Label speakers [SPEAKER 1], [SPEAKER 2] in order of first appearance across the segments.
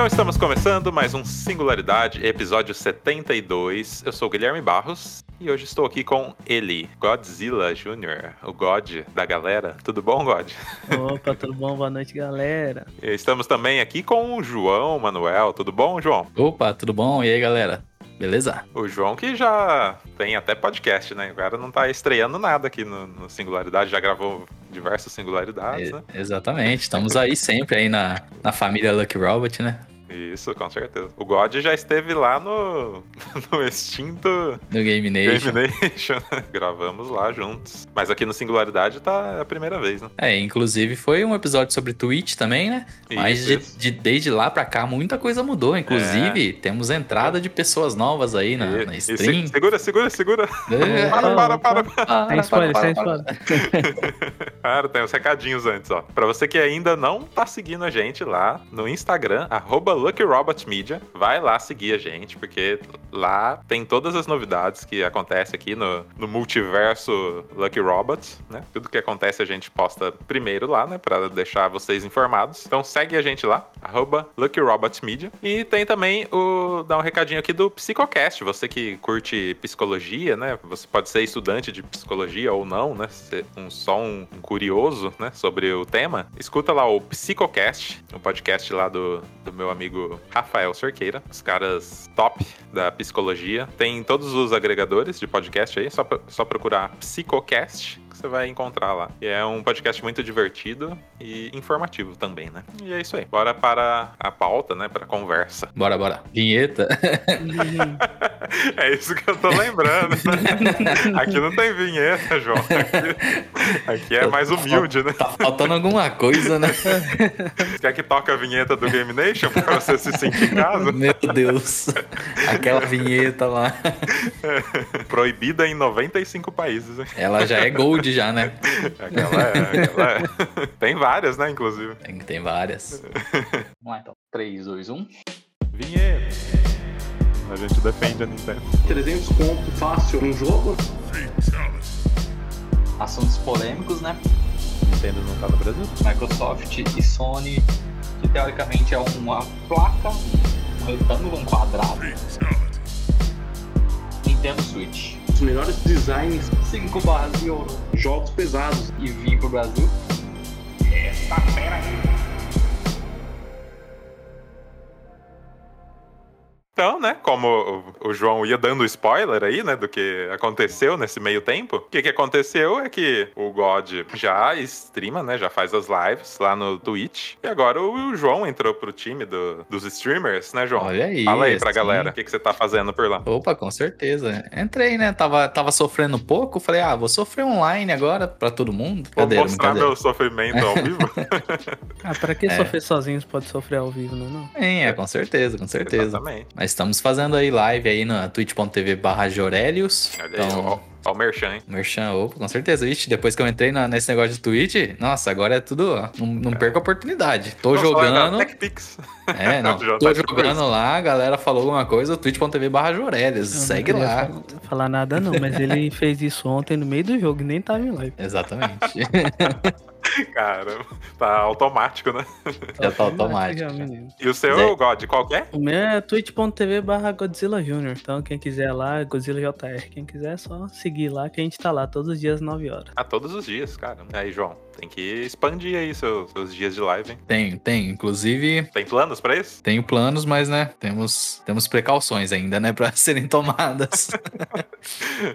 [SPEAKER 1] Então estamos começando mais um Singularidade, episódio 72. Eu sou o Guilherme Barros e hoje estou aqui com ele, Godzilla Jr., o God da galera. Tudo bom, God?
[SPEAKER 2] Opa, tudo bom? Boa noite, galera.
[SPEAKER 1] E estamos também aqui com o João Manuel. Tudo bom, João?
[SPEAKER 3] Opa, tudo bom? E aí, galera? Beleza?
[SPEAKER 1] O João que já tem até podcast, né? O cara não tá estreando nada aqui no, no Singularidade, já gravou diversas singularidades,
[SPEAKER 3] É,
[SPEAKER 1] né?
[SPEAKER 3] exatamente. Estamos aí sempre aí na, na família Lucky Robot, né?
[SPEAKER 1] Isso, com certeza. O God já esteve lá no, no extinto
[SPEAKER 3] No Game Nation.
[SPEAKER 1] Game Nation. né? Gravamos lá juntos. Mas aqui no Singularidade tá a primeira vez, né?
[SPEAKER 3] É, inclusive foi um episódio sobre Twitch também, né? Mas
[SPEAKER 1] Isso,
[SPEAKER 3] de,
[SPEAKER 1] isso.
[SPEAKER 3] de- desde lá pra cá muita coisa mudou. Inclusive, temos entrada de pessoas novas aí na,
[SPEAKER 1] E-
[SPEAKER 3] na stream.
[SPEAKER 1] se- segura, segura, segura.
[SPEAKER 3] É,
[SPEAKER 1] Para, para, para,
[SPEAKER 3] para,
[SPEAKER 2] Sem spoiler, sem spoiler.
[SPEAKER 1] Cara, tem os recadinhos antes, ó. Pra você que ainda não tá seguindo a gente lá no Instagram, arroba LuckyRobotMedia, vai lá seguir a gente, porque lá tem todas as novidades que acontecem aqui no, no multiverso Lucky Robots, né? Tudo que acontece a gente posta primeiro lá, né? Pra deixar vocês informados. Então segue a gente lá, arroba LuckyRobotsMedia. E tem também o... dar um recadinho aqui do Psicocast. Você que curte psicologia, né? Você pode ser estudante de psicologia ou não, né? Ser um, só um curioso, né? Sobre o tema. Escuta lá o Psicocast, o podcast lá do, do meu amigo Rafael Cerqueira. Os caras top da psicologia. Tem em todos os agregadores de podcast aí. Só, só procurar Psicocast você vai encontrar lá. E é um podcast muito divertido e informativo também, né? E é isso aí. Bora para a pauta, né? Para a conversa.
[SPEAKER 3] Bora, bora. Vinheta.
[SPEAKER 1] É isso que eu tô lembrando. né? Aqui não tem vinheta, João. Aqui, aqui é mais humilde, né?
[SPEAKER 3] Tá faltando alguma coisa, né?
[SPEAKER 1] Quer que toque a vinheta do Game Nation pra você se sentir em casa?
[SPEAKER 3] Meu Deus. Aquela vinheta lá.
[SPEAKER 1] Proibida em 95 países?
[SPEAKER 3] Ela já é gold já, né?
[SPEAKER 1] Aquela é, aquela é. Tem várias, né, inclusive.
[SPEAKER 3] Tem, tem várias. Vamos lá então. 3, 2, 1.
[SPEAKER 1] Vinheta. A gente defende a Nintendo.
[SPEAKER 4] 300 conto fácil um jogo.
[SPEAKER 3] Assuntos polêmicos, né?
[SPEAKER 1] Nintendo não tá no Brasil?
[SPEAKER 3] Microsoft e Sony, que teoricamente é uma placa, um retângulo, um quadrado. Nintendo Switch.
[SPEAKER 4] Os melhores designs,
[SPEAKER 3] 5 barras de ouro.
[SPEAKER 4] jogos pesados.
[SPEAKER 3] E vim pro Brasil.
[SPEAKER 1] Então, né, como o, João ia dando spoiler aí, né, do que aconteceu nesse meio tempo, o que que aconteceu é que o God já streama, né, já faz as lives lá no Twitch, e agora o João entrou pro time do- dos streamers, né, João?
[SPEAKER 3] Olha aí.
[SPEAKER 1] Fala aí pra
[SPEAKER 3] assim.
[SPEAKER 1] galera, o que que você tá fazendo por lá?
[SPEAKER 3] Opa, com certeza. Entrei, né? Tava, tava sofrendo um pouco. Falei, ah, vou sofrer online agora pra todo mundo.
[SPEAKER 1] Vou mostrar meu sofrimento ao vivo?
[SPEAKER 2] Ah, pra que
[SPEAKER 3] É.
[SPEAKER 2] sofrer sozinhos pode sofrer ao vivo, não é não?
[SPEAKER 3] Sim, é, com certeza, com certeza.
[SPEAKER 1] Exatamente.
[SPEAKER 3] Mas estamos fazendo aí live aí na twitch.tv barra Jorelius. Então,
[SPEAKER 1] ó o Merchan, hein?
[SPEAKER 3] merchan, opa, com certeza. Ixi, depois que eu entrei na- nesse negócio de Twitch, nossa, agora é tudo, ó, não, não perco a oportunidade. Tô
[SPEAKER 1] falar da
[SPEAKER 3] jogando,
[SPEAKER 1] TechPix.
[SPEAKER 3] é, não, tô
[SPEAKER 1] tá tipo
[SPEAKER 3] jogando lá, a galera falou alguma coisa, twitch.tv barra
[SPEAKER 2] não
[SPEAKER 3] segue
[SPEAKER 2] queria
[SPEAKER 3] lá.
[SPEAKER 2] Falar, falar nada não, mas ele fez isso ontem no meio do jogo e nem tava em live.
[SPEAKER 3] Exatamente.
[SPEAKER 1] Cara, tá automático, né?
[SPEAKER 3] Já tá automático.
[SPEAKER 1] E o seu,
[SPEAKER 3] Zé.
[SPEAKER 1] God, qual que é?
[SPEAKER 2] O meu é twitch.tv barra Godzilla Jr. Então quem quiser lá, Godzilla JR. Quem quiser é só seguir lá que a gente tá lá todos os dias 9 horas.
[SPEAKER 1] Ah, todos os dias, cara. Aí, João, tem que expandir aí seus, seus dias de live, hein?
[SPEAKER 3] Tem, tem. Inclusive,
[SPEAKER 1] Tem planos pra isso?
[SPEAKER 3] tenho planos, mas, né, temos, temos precauções ainda, né, pra serem tomadas.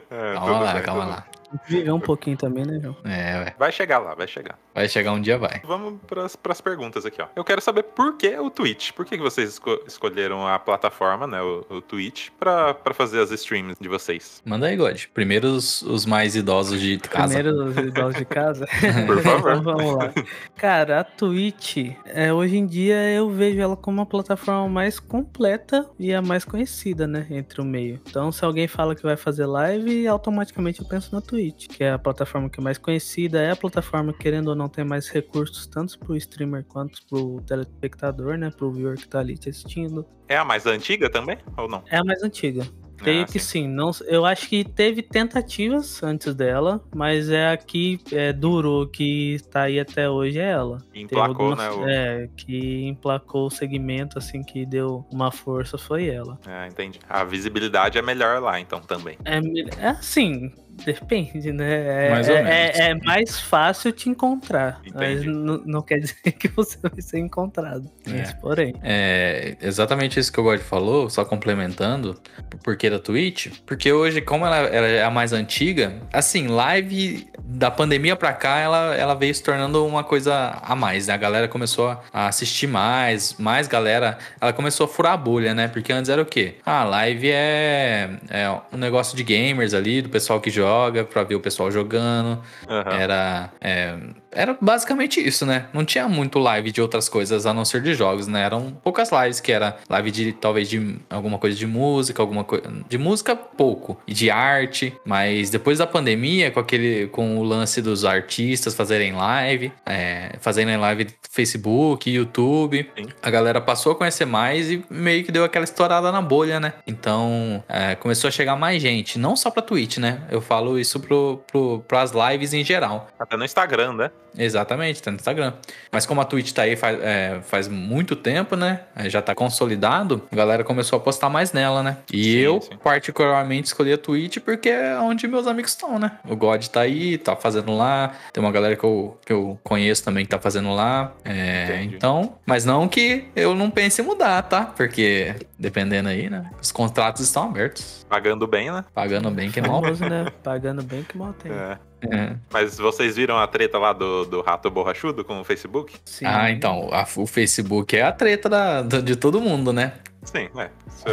[SPEAKER 1] É,
[SPEAKER 3] calma lá,
[SPEAKER 1] bem,
[SPEAKER 3] calma
[SPEAKER 1] tudo
[SPEAKER 3] lá.
[SPEAKER 2] Viver um pouquinho também, né, João?
[SPEAKER 3] É, ué.
[SPEAKER 1] Vai chegar lá, vai chegar.
[SPEAKER 3] Vai chegar um dia, vai.
[SPEAKER 1] Vamos pras, pras perguntas aqui, ó. Eu quero saber por que o Twitch? Por que, que vocês esco- escolheram a plataforma, né, o, o Twitch, pra, pra fazer as streams de vocês?
[SPEAKER 3] Manda aí, God. Primeiro os, os mais idosos de casa.
[SPEAKER 2] Primeiro os idosos de casa.
[SPEAKER 1] Por favor.
[SPEAKER 2] então vamos lá. Cara, a Twitch, é, hoje em dia eu vejo ela como a plataforma mais completa e a mais conhecida, né? Entre o meio. Então, se alguém fala que vai fazer live, automaticamente eu penso na Twitch, que é a plataforma que é mais conhecida, é a plataforma que, querendo ou não, tem mais recursos, tanto pro streamer quanto pro telespectador, né? Pro viewer que tá ali te assistindo.
[SPEAKER 1] É a mais antiga também, ou não?
[SPEAKER 2] É a mais antiga. Creio
[SPEAKER 1] Ah,
[SPEAKER 2] que
[SPEAKER 1] sim.
[SPEAKER 2] sim. Não, eu acho que teve tentativas antes dela, mas é a que é, durou, que tá aí até hoje é ela.
[SPEAKER 1] Emplacou,
[SPEAKER 2] algumas-
[SPEAKER 1] né? O...
[SPEAKER 2] É, que emplacou o segmento, assim, que deu uma força foi ela.
[SPEAKER 1] É, entendi. A visibilidade é melhor lá, então, também.
[SPEAKER 2] É, é assim, depende, né? É,
[SPEAKER 3] Mais ou
[SPEAKER 2] é-
[SPEAKER 3] menos.
[SPEAKER 2] é- é mais fácil te encontrar, mas
[SPEAKER 1] Entendi.
[SPEAKER 2] n- não quer dizer que você vai ser encontrado.
[SPEAKER 3] É.
[SPEAKER 2] Mas, porém.
[SPEAKER 3] É exatamente isso que o God falou, só complementando, o porquê da Twitch. Porque hoje, como ela, ela é a mais antiga, assim, live da pandemia pra cá, ela, ela veio se tornando uma coisa a mais, né? A galera começou a assistir mais, mais galera, ela começou a furar a bolha, né? Porque antes era o quê? Ah, live é, é um negócio de gamers ali, do pessoal que joga, pra ver o pessoal jogando.
[SPEAKER 1] Aham.
[SPEAKER 3] Era, é, era basicamente isso, né? Não tinha muito live de outras coisas a não ser de jogos, né? Eram poucas lives que era live de talvez de alguma coisa de música, alguma coisa de música pouco e de arte, mas depois da pandemia, com aquele com o lance dos artistas fazerem live, é, fazerem live Facebook, YouTube,
[SPEAKER 1] Sim.
[SPEAKER 3] a galera passou a conhecer mais e meio que deu aquela estourada na bolha, né? Então é, começou a chegar mais gente, não só pra Twitch, né? Eu falo isso pro, pro, pras lives em geral.
[SPEAKER 1] Até no Instagram, né?
[SPEAKER 3] Exatamente, tá no Instagram. Mas como a Twitch tá aí faz, é, faz muito tempo, né? é, Já tá consolidado, a galera começou a postar mais nela, né? E
[SPEAKER 1] Sim,
[SPEAKER 3] eu,
[SPEAKER 1] sim.
[SPEAKER 3] particularmente, escolhi a Twitch porque é onde meus amigos estão, né? O God tá aí, tá fazendo lá. Tem uma galera que eu, que eu conheço também que tá fazendo lá. É, então, mas não que eu não pense em mudar, tá? Porque dependendo aí, né? Os contratos estão abertos.
[SPEAKER 1] Pagando bem, né?
[SPEAKER 3] Pagando bem que mal.
[SPEAKER 2] Né? Pagando bem que mal tem.
[SPEAKER 1] É.
[SPEAKER 3] É.
[SPEAKER 1] Mas vocês viram a treta lá do, do rato borrachudo com o Facebook?
[SPEAKER 2] Sim.
[SPEAKER 3] Ah, então, a- o Facebook é a treta da, da- de todo mundo, né?
[SPEAKER 1] Sim, é. Isso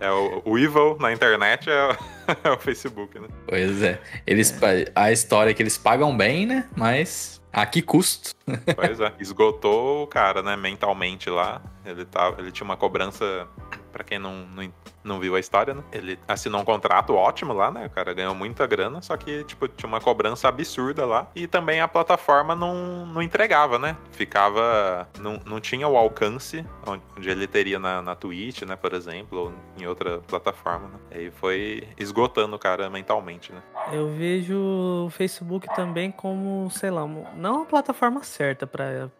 [SPEAKER 1] é, é o, o evil na internet é, o- é o Facebook, né?
[SPEAKER 3] Pois é. Eles, A história é que eles pagam bem, né? Mas a que custo?
[SPEAKER 1] Pois é. Esgotou o cara, né, mentalmente lá. Ele, tava, ele tinha uma cobrança, pra quem não, não, não viu a história, né? Ele assinou um contrato ótimo lá, né? O cara ganhou muita grana, só que, tipo, tinha uma cobrança absurda lá. E também a plataforma não, não entregava, né? Ficava. Não, não tinha o alcance onde, ele teria na, na Twitch, né, por exemplo, ou em outra plataforma, né? Aí foi esgotando o cara mentalmente, né?
[SPEAKER 2] Eu vejo o Facebook também como, sei lá, não a plataforma certa pra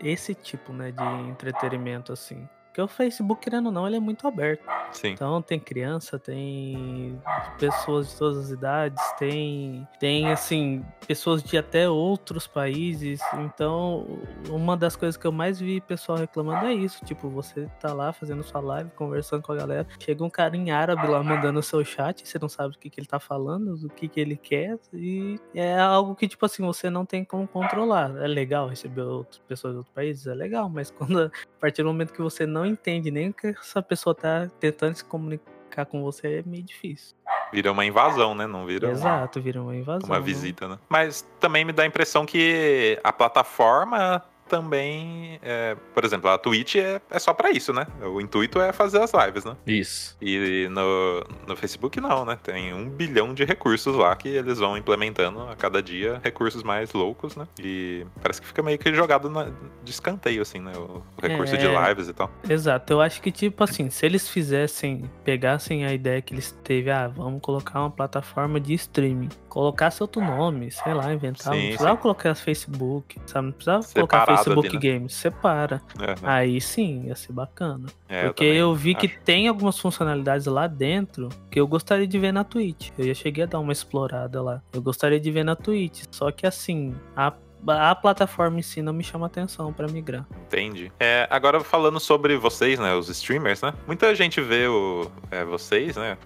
[SPEAKER 2] esse tipo, né, de entretenimento assim. Porque o Facebook, querendo ou não, ele é muito aberto.
[SPEAKER 1] Sim.
[SPEAKER 2] Então tem criança, tem pessoas de todas as idades, tem tem assim pessoas de até outros países. Então uma das coisas que eu mais vi pessoal reclamando é isso, tipo você tá lá fazendo sua live, conversando com a galera, chega um cara em árabe lá mandando o seu chat, você não sabe o que, que ele tá falando, o que, que ele quer e é algo que tipo assim você não tem como controlar. É legal receber outras pessoas de outros países, é legal, mas quando a partir do momento que você não entende nem o que essa pessoa tá tentando se comunicar com você, é meio difícil.
[SPEAKER 1] Vira uma invasão, né? Não vira uma-
[SPEAKER 2] Exato, vira uma invasão.
[SPEAKER 1] uma
[SPEAKER 2] né?
[SPEAKER 1] visita, né? Mas também me dá a impressão que a plataforma também, é, por exemplo, a Twitch é, é só pra isso, né? O intuito é fazer as lives, né?
[SPEAKER 3] Isso.
[SPEAKER 1] E no, no Facebook não, né? Tem um bilhão de recursos lá que eles vão implementando a cada dia, recursos mais loucos, né? E parece que fica meio que jogado na, de escanteio, assim, né? O, o recurso
[SPEAKER 2] É.
[SPEAKER 1] de lives e tal.
[SPEAKER 2] Exato, eu acho que tipo assim, se eles fizessem, pegassem a ideia que eles teve, ah, vamos colocar uma plataforma de streaming, colocasse outro nome, sei lá, inventar, não
[SPEAKER 1] Sim,
[SPEAKER 2] precisava
[SPEAKER 1] sim.
[SPEAKER 2] colocar Facebook, sabe? Não precisava colocar
[SPEAKER 1] Separado
[SPEAKER 2] Facebook
[SPEAKER 1] ali, né?
[SPEAKER 2] Games, separa.
[SPEAKER 1] É,
[SPEAKER 2] Aí sim, ia ser bacana.
[SPEAKER 1] é,
[SPEAKER 2] Porque
[SPEAKER 1] também
[SPEAKER 2] eu, vi que
[SPEAKER 1] acho.
[SPEAKER 2] tem algumas funcionalidades lá dentro que eu gostaria de ver na Twitch. Eu já cheguei a dar uma explorada lá. Eu gostaria de ver na Twitch. Só que assim, a, a plataforma em si não me chama atenção pra migrar.
[SPEAKER 1] Entendi. É, agora falando sobre vocês, né, os streamers, né? Muita gente vê o, é, vocês, né,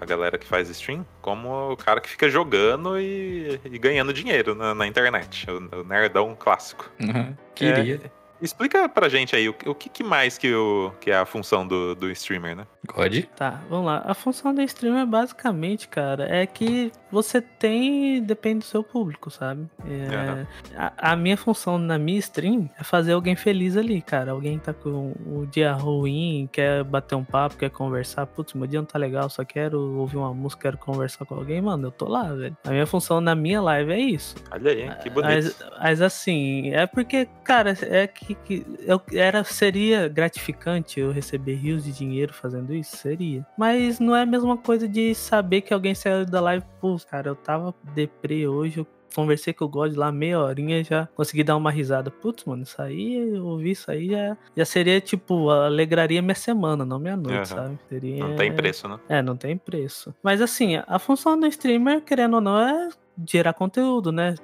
[SPEAKER 1] a galera que faz stream, como o cara que fica jogando e, e ganhando dinheiro na, na internet. O, o nerdão clássico.
[SPEAKER 3] Uhum. Queria.
[SPEAKER 1] É, explica pra gente aí o, o que, que mais que, o, que é a função do, do streamer, né?
[SPEAKER 3] God.
[SPEAKER 2] Tá, vamos lá. A função do streamer basicamente, cara, é que você tem. Depende do seu público, sabe? É, a, a minha função na minha stream é fazer alguém feliz ali, cara. Alguém tá com o dia ruim, quer bater um papo, quer conversar. Putz, meu dia não tá legal, só quero ouvir uma música, quero conversar com alguém, mano. Eu tô lá, velho. A minha função na minha live é isso.
[SPEAKER 1] Olha aí, que bonito.
[SPEAKER 2] Mas, mas assim, é porque, cara, é que que, que eu, era, seria gratificante eu receber rios de dinheiro fazendo isso? Seria. Mas não é a mesma coisa de saber que alguém saiu da live, pô, cara, eu tava deprê hoje, eu conversei com o God lá meia horinha já consegui dar uma risada. Putz, mano, isso aí, eu ouvi isso aí já, já seria tipo, alegraria minha semana, não minha noite,
[SPEAKER 1] Uhum.
[SPEAKER 2] sabe? Seria...
[SPEAKER 1] Não tem preço, né?
[SPEAKER 2] É, não tem preço. Mas assim, a função do streamer, querendo ou não, é gerar conteúdo, né?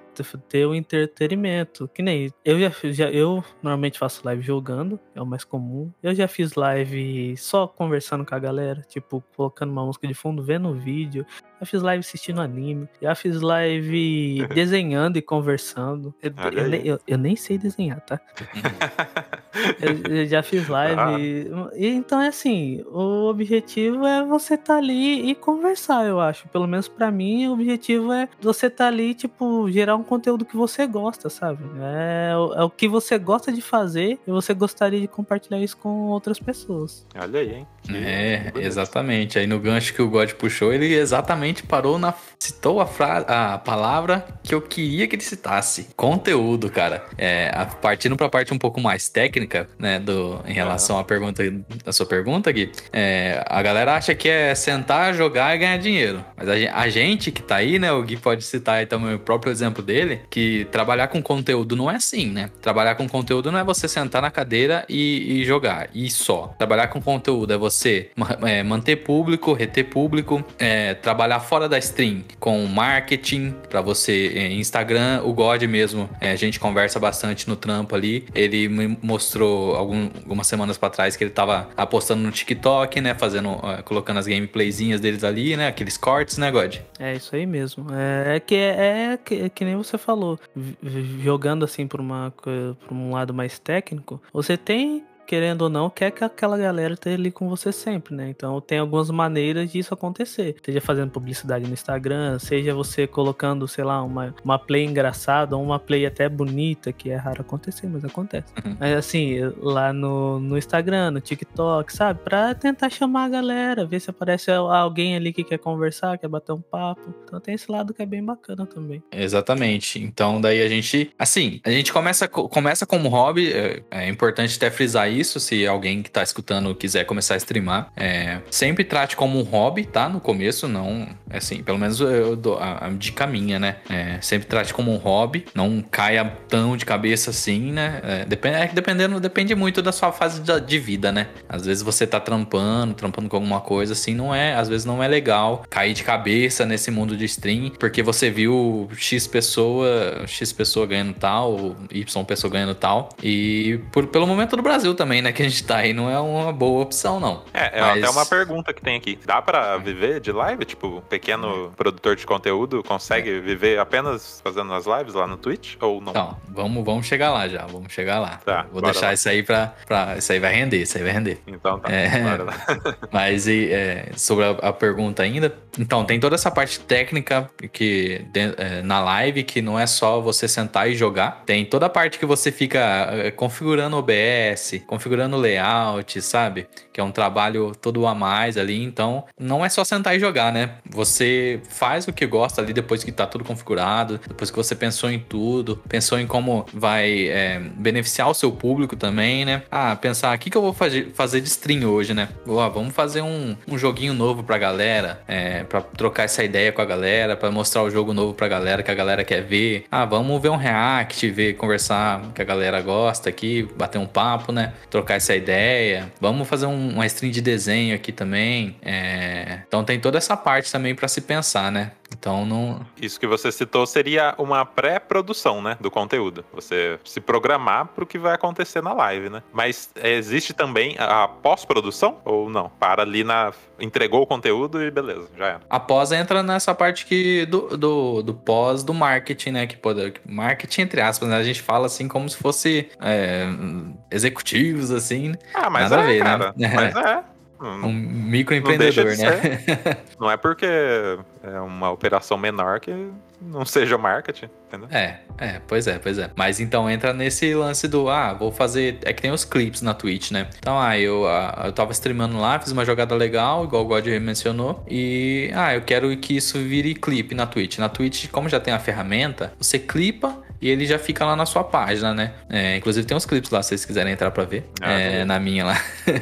[SPEAKER 2] Ter o entretenimento. Que nem eu já, já eu normalmente faço live jogando, é o mais comum. Eu já fiz live só conversando com a galera, tipo, colocando uma música de fundo, vendo o vídeo. Já fiz live assistindo anime. Já fiz live desenhando e conversando. Eu, eu eu- eu nem sei desenhar, tá? Eu, eu já fiz live. E, então é assim, o objetivo é você estar ali e conversar, eu acho. Pelo menos pra mim, o objetivo é você estar ali, tipo, gerar um conteúdo que você gosta, sabe? É, o- é o que você gosta de fazer e você gostaria de compartilhar isso com outras pessoas.
[SPEAKER 1] Olha aí, hein? Que
[SPEAKER 3] É,
[SPEAKER 1] bonito.
[SPEAKER 3] exatamente. Aí no gancho que o God puxou, ele exatamente parou na. citou a, fra... a palavra que eu queria que ele citasse. Conteúdo, cara. É, a- partindo pra parte um pouco mais técnica, né, do, em relação à pergunta, a sua pergunta, Gui, é, a galera acha que é sentar, jogar e ganhar dinheiro. Mas a, a gente que tá aí, né, o Gui pode citar aí também o próprio exemplo dele, que trabalhar com conteúdo não é assim, né? Trabalhar com conteúdo não é você sentar na cadeira e, e jogar, e só. Trabalhar com conteúdo é você ma- é, manter público, reter público, é, trabalhar fora da stream com marketing pra você, é, Instagram, o God mesmo, é, a gente conversa bastante no trampo ali. Ele me mostrou algum- algumas semanas pra trás que ele tava apostando no TikTok, né? Fazendo, é, colocando as gameplayzinhas deles ali, né? Aqueles cortes, né, God?
[SPEAKER 2] É isso aí mesmo. É, é que é, que, que nem você falou, jogando assim por uma por um lado mais técnico, você tem querendo ou não, quer que aquela galera esteja ali com você sempre, né? Então tem algumas maneiras disso acontecer. Seja fazendo publicidade no Instagram, seja você colocando, sei lá, uma, uma play engraçada ou uma play até bonita, que é raro acontecer, mas acontece.
[SPEAKER 3] Uhum.
[SPEAKER 2] Mas assim, lá no, no Instagram, no TikTok, sabe? Pra tentar chamar a galera, ver se aparece alguém ali que quer conversar, quer bater um papo. Então tem esse lado que é bem bacana também.
[SPEAKER 3] Exatamente. Então, daí a gente, assim, a gente começa, co- começa como hobby. É, é importante até frisar isso, se alguém que tá escutando quiser começar a streamar. É, sempre trate como um hobby, tá? No começo, não, assim, pelo menos eu dou a, a dica minha, né? É, sempre trate como um hobby, não caia tão de cabeça assim, né? É, depende, é dependendo, depende muito da sua fase de, de vida, né? Às vezes você tá trampando, trampando com alguma coisa assim, não é, às vezes não é legal cair de cabeça nesse mundo de stream, porque você viu X pessoa, X pessoa ganhando tal, Y pessoa ganhando tal, e por, pelo momento do Brasil também, né, que a gente tá aí, não é uma boa opção, não.
[SPEAKER 1] É, é
[SPEAKER 3] Mas-
[SPEAKER 1] até uma pergunta que tem aqui. Dá pra viver de live? Tipo, um pequeno produtor de conteúdo consegue viver apenas fazendo as lives lá no Twitch? Ou não?
[SPEAKER 3] Então, vamos, vamos chegar lá já, vamos chegar lá.
[SPEAKER 1] Tá,
[SPEAKER 3] Vou deixar
[SPEAKER 1] lá.
[SPEAKER 3] isso aí pra, pra. Isso aí vai render, isso aí vai render.
[SPEAKER 1] Então tá.
[SPEAKER 3] É. Mas e, é, sobre a, a pergunta ainda, então tem toda essa parte técnica que de- é, na live que não é só você sentar e jogar. Tem toda a parte que você fica é, configurando OBS, configurando layout, sabe? Que é um trabalho todo a mais ali. Então não é só sentar e jogar, né? Você faz o que gosta ali depois que tá tudo configurado, depois que você pensou em tudo, pensou em como vai é, beneficiar o seu público também, né? Ah, pensar o que, que eu vou fazer, de stream hoje, né? Ó, vamos fazer um, um joguinho novo pra galera, é, pra trocar essa ideia com a galera, pra mostrar o jogo novo pra galera que a galera quer ver. Ah, vamos ver um react, ver, conversar que a galera gosta aqui, bater um papo, né? Trocar essa ideia. Vamos fazer um, uma stream de desenho aqui também. É, Então tem toda essa parte também pra se pensar, né? Então não.
[SPEAKER 1] Isso que você citou seria uma pré-produção, né, do conteúdo. Você se programar pro que vai acontecer na live, né? Mas é, existe também a pós-produção ou não? Para ali na entregou o conteúdo e beleza, já era.
[SPEAKER 3] Após entra nessa parte que do, do, do pós do marketing, né? Que pode, marketing entre aspas, né? A gente fala assim como se fosse é, executivos, assim,
[SPEAKER 1] Ah, mas
[SPEAKER 3] Nada
[SPEAKER 1] é,
[SPEAKER 3] a ver, né?
[SPEAKER 1] cara. Mas é.
[SPEAKER 3] Um microempreendedor,
[SPEAKER 1] de
[SPEAKER 3] né?
[SPEAKER 1] Não é porque é uma operação menor que não seja marketing, entendeu?
[SPEAKER 3] É, é, pois é, pois é. Mas então entra nesse lance do, ah, vou fazer. É que tem os clipes na Twitch, né? Então, ah, eu, ah, eu tava streamando lá, fiz uma jogada legal, igual o God mencionou, e, ah, eu quero que isso vire clipe na Twitch. Na Twitch, como já tem a ferramenta, você clipa e ele já fica lá na sua página, né? É, inclusive tem uns clipes lá, se vocês quiserem entrar pra ver.
[SPEAKER 1] Ah,
[SPEAKER 3] É, na minha lá.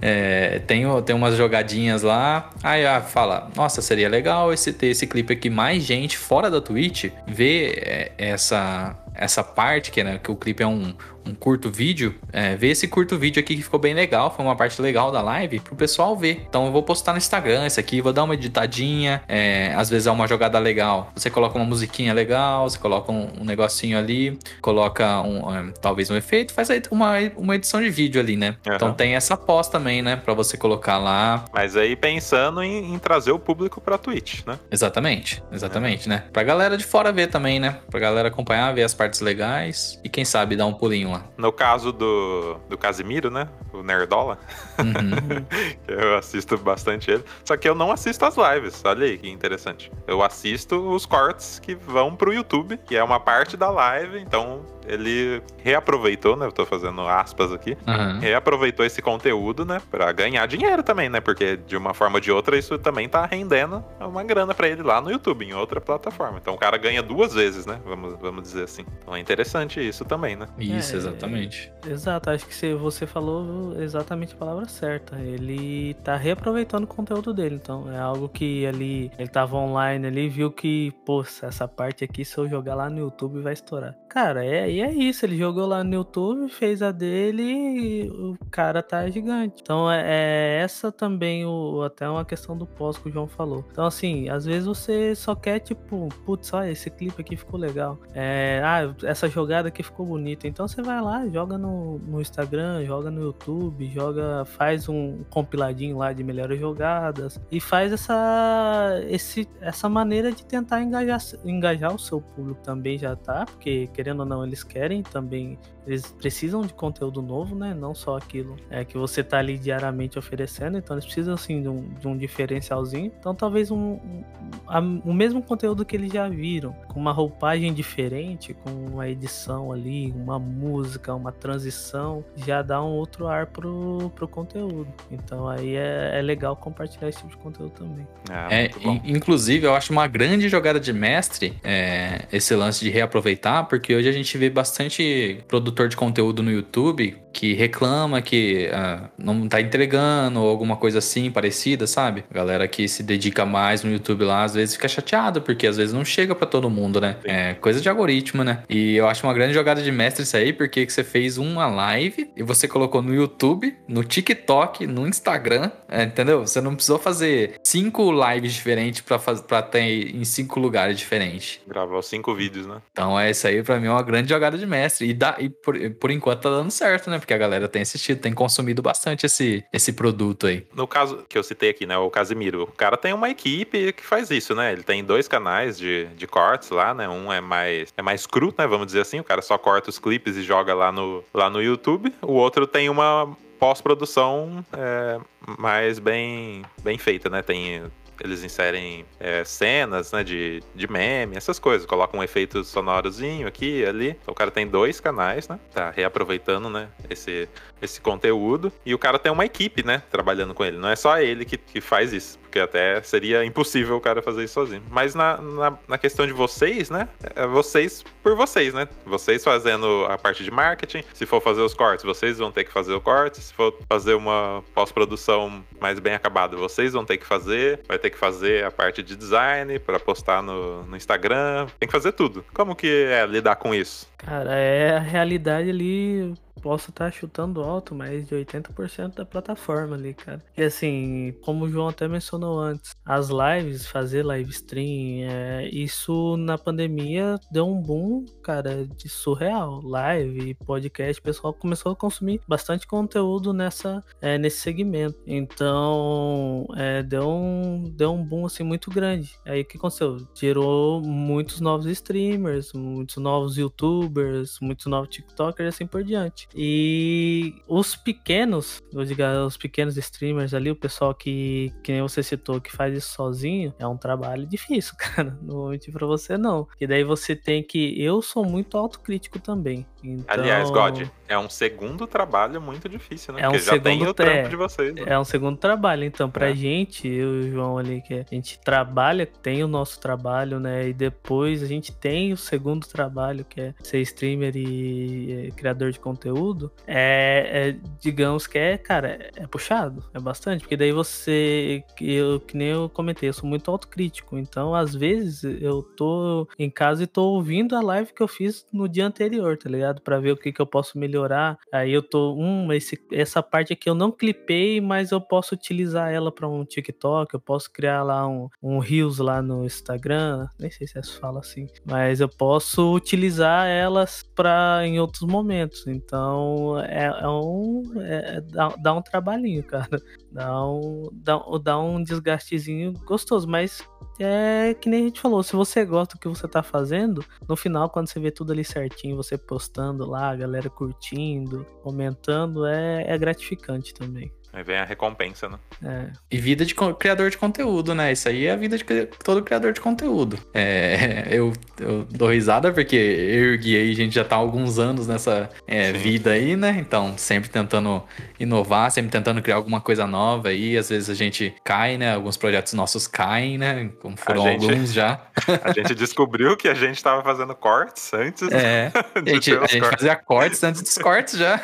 [SPEAKER 3] É, tem, tem umas jogadinhas lá. Aí ah, fala: Nossa, seria legal esse, ter esse clipe aqui. Mais gente fora da Twitch ver é, essa, essa parte, que, né, que o clipe é um, um curto vídeo. É, ver esse curto vídeo aqui que ficou bem legal. Foi uma parte legal da live pro pessoal ver. Então eu vou postar no Instagram esse aqui, vou dar uma editadinha. é, às vezes é uma jogada legal. Você coloca uma musiquinha legal, você coloca um, um negocinho ali, coloca um, é, talvez um efeito, faz aí uma, uma edição de vídeo ali, né?
[SPEAKER 1] Aham.
[SPEAKER 3] Então tem essa pós também, né? Pra você colocar lá.
[SPEAKER 1] Mas aí pensando em, em trazer o público pra Twitch, né?
[SPEAKER 3] Exatamente, exatamente, né? Pra galera de fora ver também, né? Pra galera acompanhar, ver as partes legais e quem sabe dar um pulinho lá.
[SPEAKER 1] No caso do, do Casimiro, né? O Nerdola,
[SPEAKER 3] Uhum.
[SPEAKER 1] eu assisto bastante ele. Só que eu não assisto as lives, olha aí que interessante. Eu assisto os cortes que vão pro YouTube, que é uma parte da live, então ele reaproveitou, né? Eu tô fazendo aspas aqui.
[SPEAKER 3] Uhum.
[SPEAKER 1] reaproveitou esse conteúdo, né, Pra ganhar dinheiro também, né? Porque de uma forma ou de outra isso também tá rendendo uma grana pra ele lá no YouTube, em outra plataforma. Então o cara ganha duas vezes, né? Vamos, vamos dizer assim. Então é interessante isso também, né?
[SPEAKER 3] Isso,
[SPEAKER 2] É,
[SPEAKER 3] exatamente.
[SPEAKER 2] Exato, acho que se você falou exatamente a palavra certa. Ele tá reaproveitando o conteúdo dele. Então é algo que ali ele tava online ali, viu que, poxa, essa parte aqui, se eu jogar lá no YouTube, vai estourar. Cara, é, e é isso. Ele jogou lá no YouTube, fez a dele e o cara tá gigante. Então é, é essa também o, até uma questão do pós que o João falou. Então, assim, às vezes você só quer, tipo, putz, olha, esse clipe aqui ficou legal. É, ah, essa jogada aqui ficou bonita. Então você vai lá, joga no, no Instagram, joga no YouTube, joga, faz um compiladinho lá de melhores jogadas e faz essa, esse, essa maneira de tentar engajar, engajar o seu público também já tá, porque querendo ou não, eles querem também, eles precisam de conteúdo novo, né? Não só aquilo é, que você tá ali diariamente oferecendo, então eles precisam assim de um, de um diferencialzinho. Então talvez um, um- a- o mesmo conteúdo que eles já viram, com uma roupagem diferente, com uma edição ali, uma música, uma transição, já dá um outro ar pro, pro conteúdo. Então aí é, é legal compartilhar esse tipo de conteúdo também.
[SPEAKER 1] É,
[SPEAKER 3] É, in- inclusive, eu acho uma grande jogada de mestre é, esse lance de reaproveitar, porque hoje a gente vê bastante produtor de conteúdo no YouTube que reclama que ah, não tá entregando ou alguma coisa assim parecida, sabe? Galera que se dedica mais no YouTube lá, às vezes fica chateado, porque às vezes não chega pra todo mundo, né? É coisa de algoritmo, né? E eu acho uma grande jogada de mestre isso aí, porque que você fez uma live e você colocou no YouTube, no TikTok, no Instagram, é, entendeu? Você não precisou fazer cinco lives diferentes pra ter em cinco lugares diferentes.
[SPEAKER 1] Gravar cinco vídeos, né?
[SPEAKER 3] Então, é isso aí pra mim é uma grande jogada de mestre. E, dá, e por, por enquanto tá dando certo, né? Porque a galera tem assistido, tem consumido bastante esse, esse produto aí.
[SPEAKER 1] No caso que eu citei aqui, né, o Casimiro, o cara tem uma equipe que faz isso, né? Ele tem dois canais de, de cortes lá, né? Um é mais é mais cru, né? Vamos dizer assim, o cara só corta os clipes e joga lá no, lá no YouTube. O outro tem uma pós-produção é, mais bem, bem feita, né? Tem eles inserem é, cenas, né, de, de meme, essas coisas. Colocam um efeito sonorozinho aqui e ali. Então o cara tem dois canais, né? Tá reaproveitando, né, esse, esse conteúdo. E o cara tem uma equipe, né, trabalhando com ele. Não é só ele que, que faz isso. Porque até seria impossível o cara fazer isso sozinho. Mas na, na, na questão de vocês, né, é vocês por vocês, né? Vocês fazendo a parte de marketing. Se for fazer os cortes, vocês vão ter que fazer o corte. Se for fazer uma pós-produção mais bem acabada, vocês vão ter que fazer. Vai ter que fazer a parte de design para postar no, no Instagram. Tem que fazer tudo. Como que é lidar com isso?
[SPEAKER 2] Cara, é a realidade ali. Posso estar chutando alto, mas de 80% da plataforma ali, cara. E assim, como o João até mencionou antes, as lives, fazer live stream, é, isso na pandemia deu um boom, cara, de surreal. Live, podcast, o pessoal começou a consumir bastante conteúdo nessa, é, nesse segmento. Então, é, deu, um, deu um boom assim muito grande. Aí o que aconteceu? Gerou muitos novos streamers, muitos novos youtubers, muitos novos tiktokers e assim por diante. E os pequenos, vou dizer, os pequenos streamers ali, o pessoal que, que nem você citou, que faz isso sozinho, é um trabalho difícil, cara. Não vou mentir pra você, não. E daí você tem que. Eu sou muito autocrítico também. Então...
[SPEAKER 1] Aliás, God, é um segundo trabalho muito difícil, né?
[SPEAKER 2] É um
[SPEAKER 1] Porque já tem
[SPEAKER 2] segundo
[SPEAKER 1] o trampo
[SPEAKER 2] é,
[SPEAKER 1] de vocês. Né?
[SPEAKER 2] É um segundo trabalho, então, pra
[SPEAKER 1] É.
[SPEAKER 2] gente, eu e o João ali, que a gente trabalha, tem o nosso trabalho, né? E depois a gente tem o segundo trabalho, que é ser streamer e criador de conteúdo. É, é, digamos que é, cara, é puxado, é bastante, porque daí você, eu, que nem eu comentei, eu sou muito autocrítico, então às vezes eu tô em casa e tô ouvindo a live que eu fiz no dia anterior, tá ligado? Pra ver o que que eu posso melhorar. Aí eu tô, hum, esse, essa parte aqui eu não clipei, mas eu posso utilizar ela pra um TikTok, eu posso criar lá um, um Reels lá no Instagram, nem sei se se fala assim, mas eu posso utilizar elas para em outros momentos. Então é, é um é- dá, dá um trabalhinho, cara. Dá um, dá, dá um desgastezinho gostoso, mas é que nem a gente falou, se você gosta do que você tá fazendo, no final, quando você vê tudo ali certinho, você postando lá, a galera curtindo, comentando, é, é gratificante também.
[SPEAKER 1] Aí vem a recompensa, né?
[SPEAKER 2] É.
[SPEAKER 3] E vida de criador de conteúdo, né? Isso aí é a vida de todo criador de conteúdo. É, eu, eu dou risada porque eu e aí, a gente já tá há alguns anos nessa é, vida aí, né? Então, sempre tentando inovar, sempre tentando criar alguma coisa nova aí. Às vezes a gente cai, né? Alguns projetos nossos caem, né? Como foram
[SPEAKER 1] gente-
[SPEAKER 3] alguns já.
[SPEAKER 1] A gente descobriu que a gente tava fazendo cortes antes
[SPEAKER 3] É. A gente, a gente
[SPEAKER 1] cortes.
[SPEAKER 3] fazia cortes antes dos cortes já.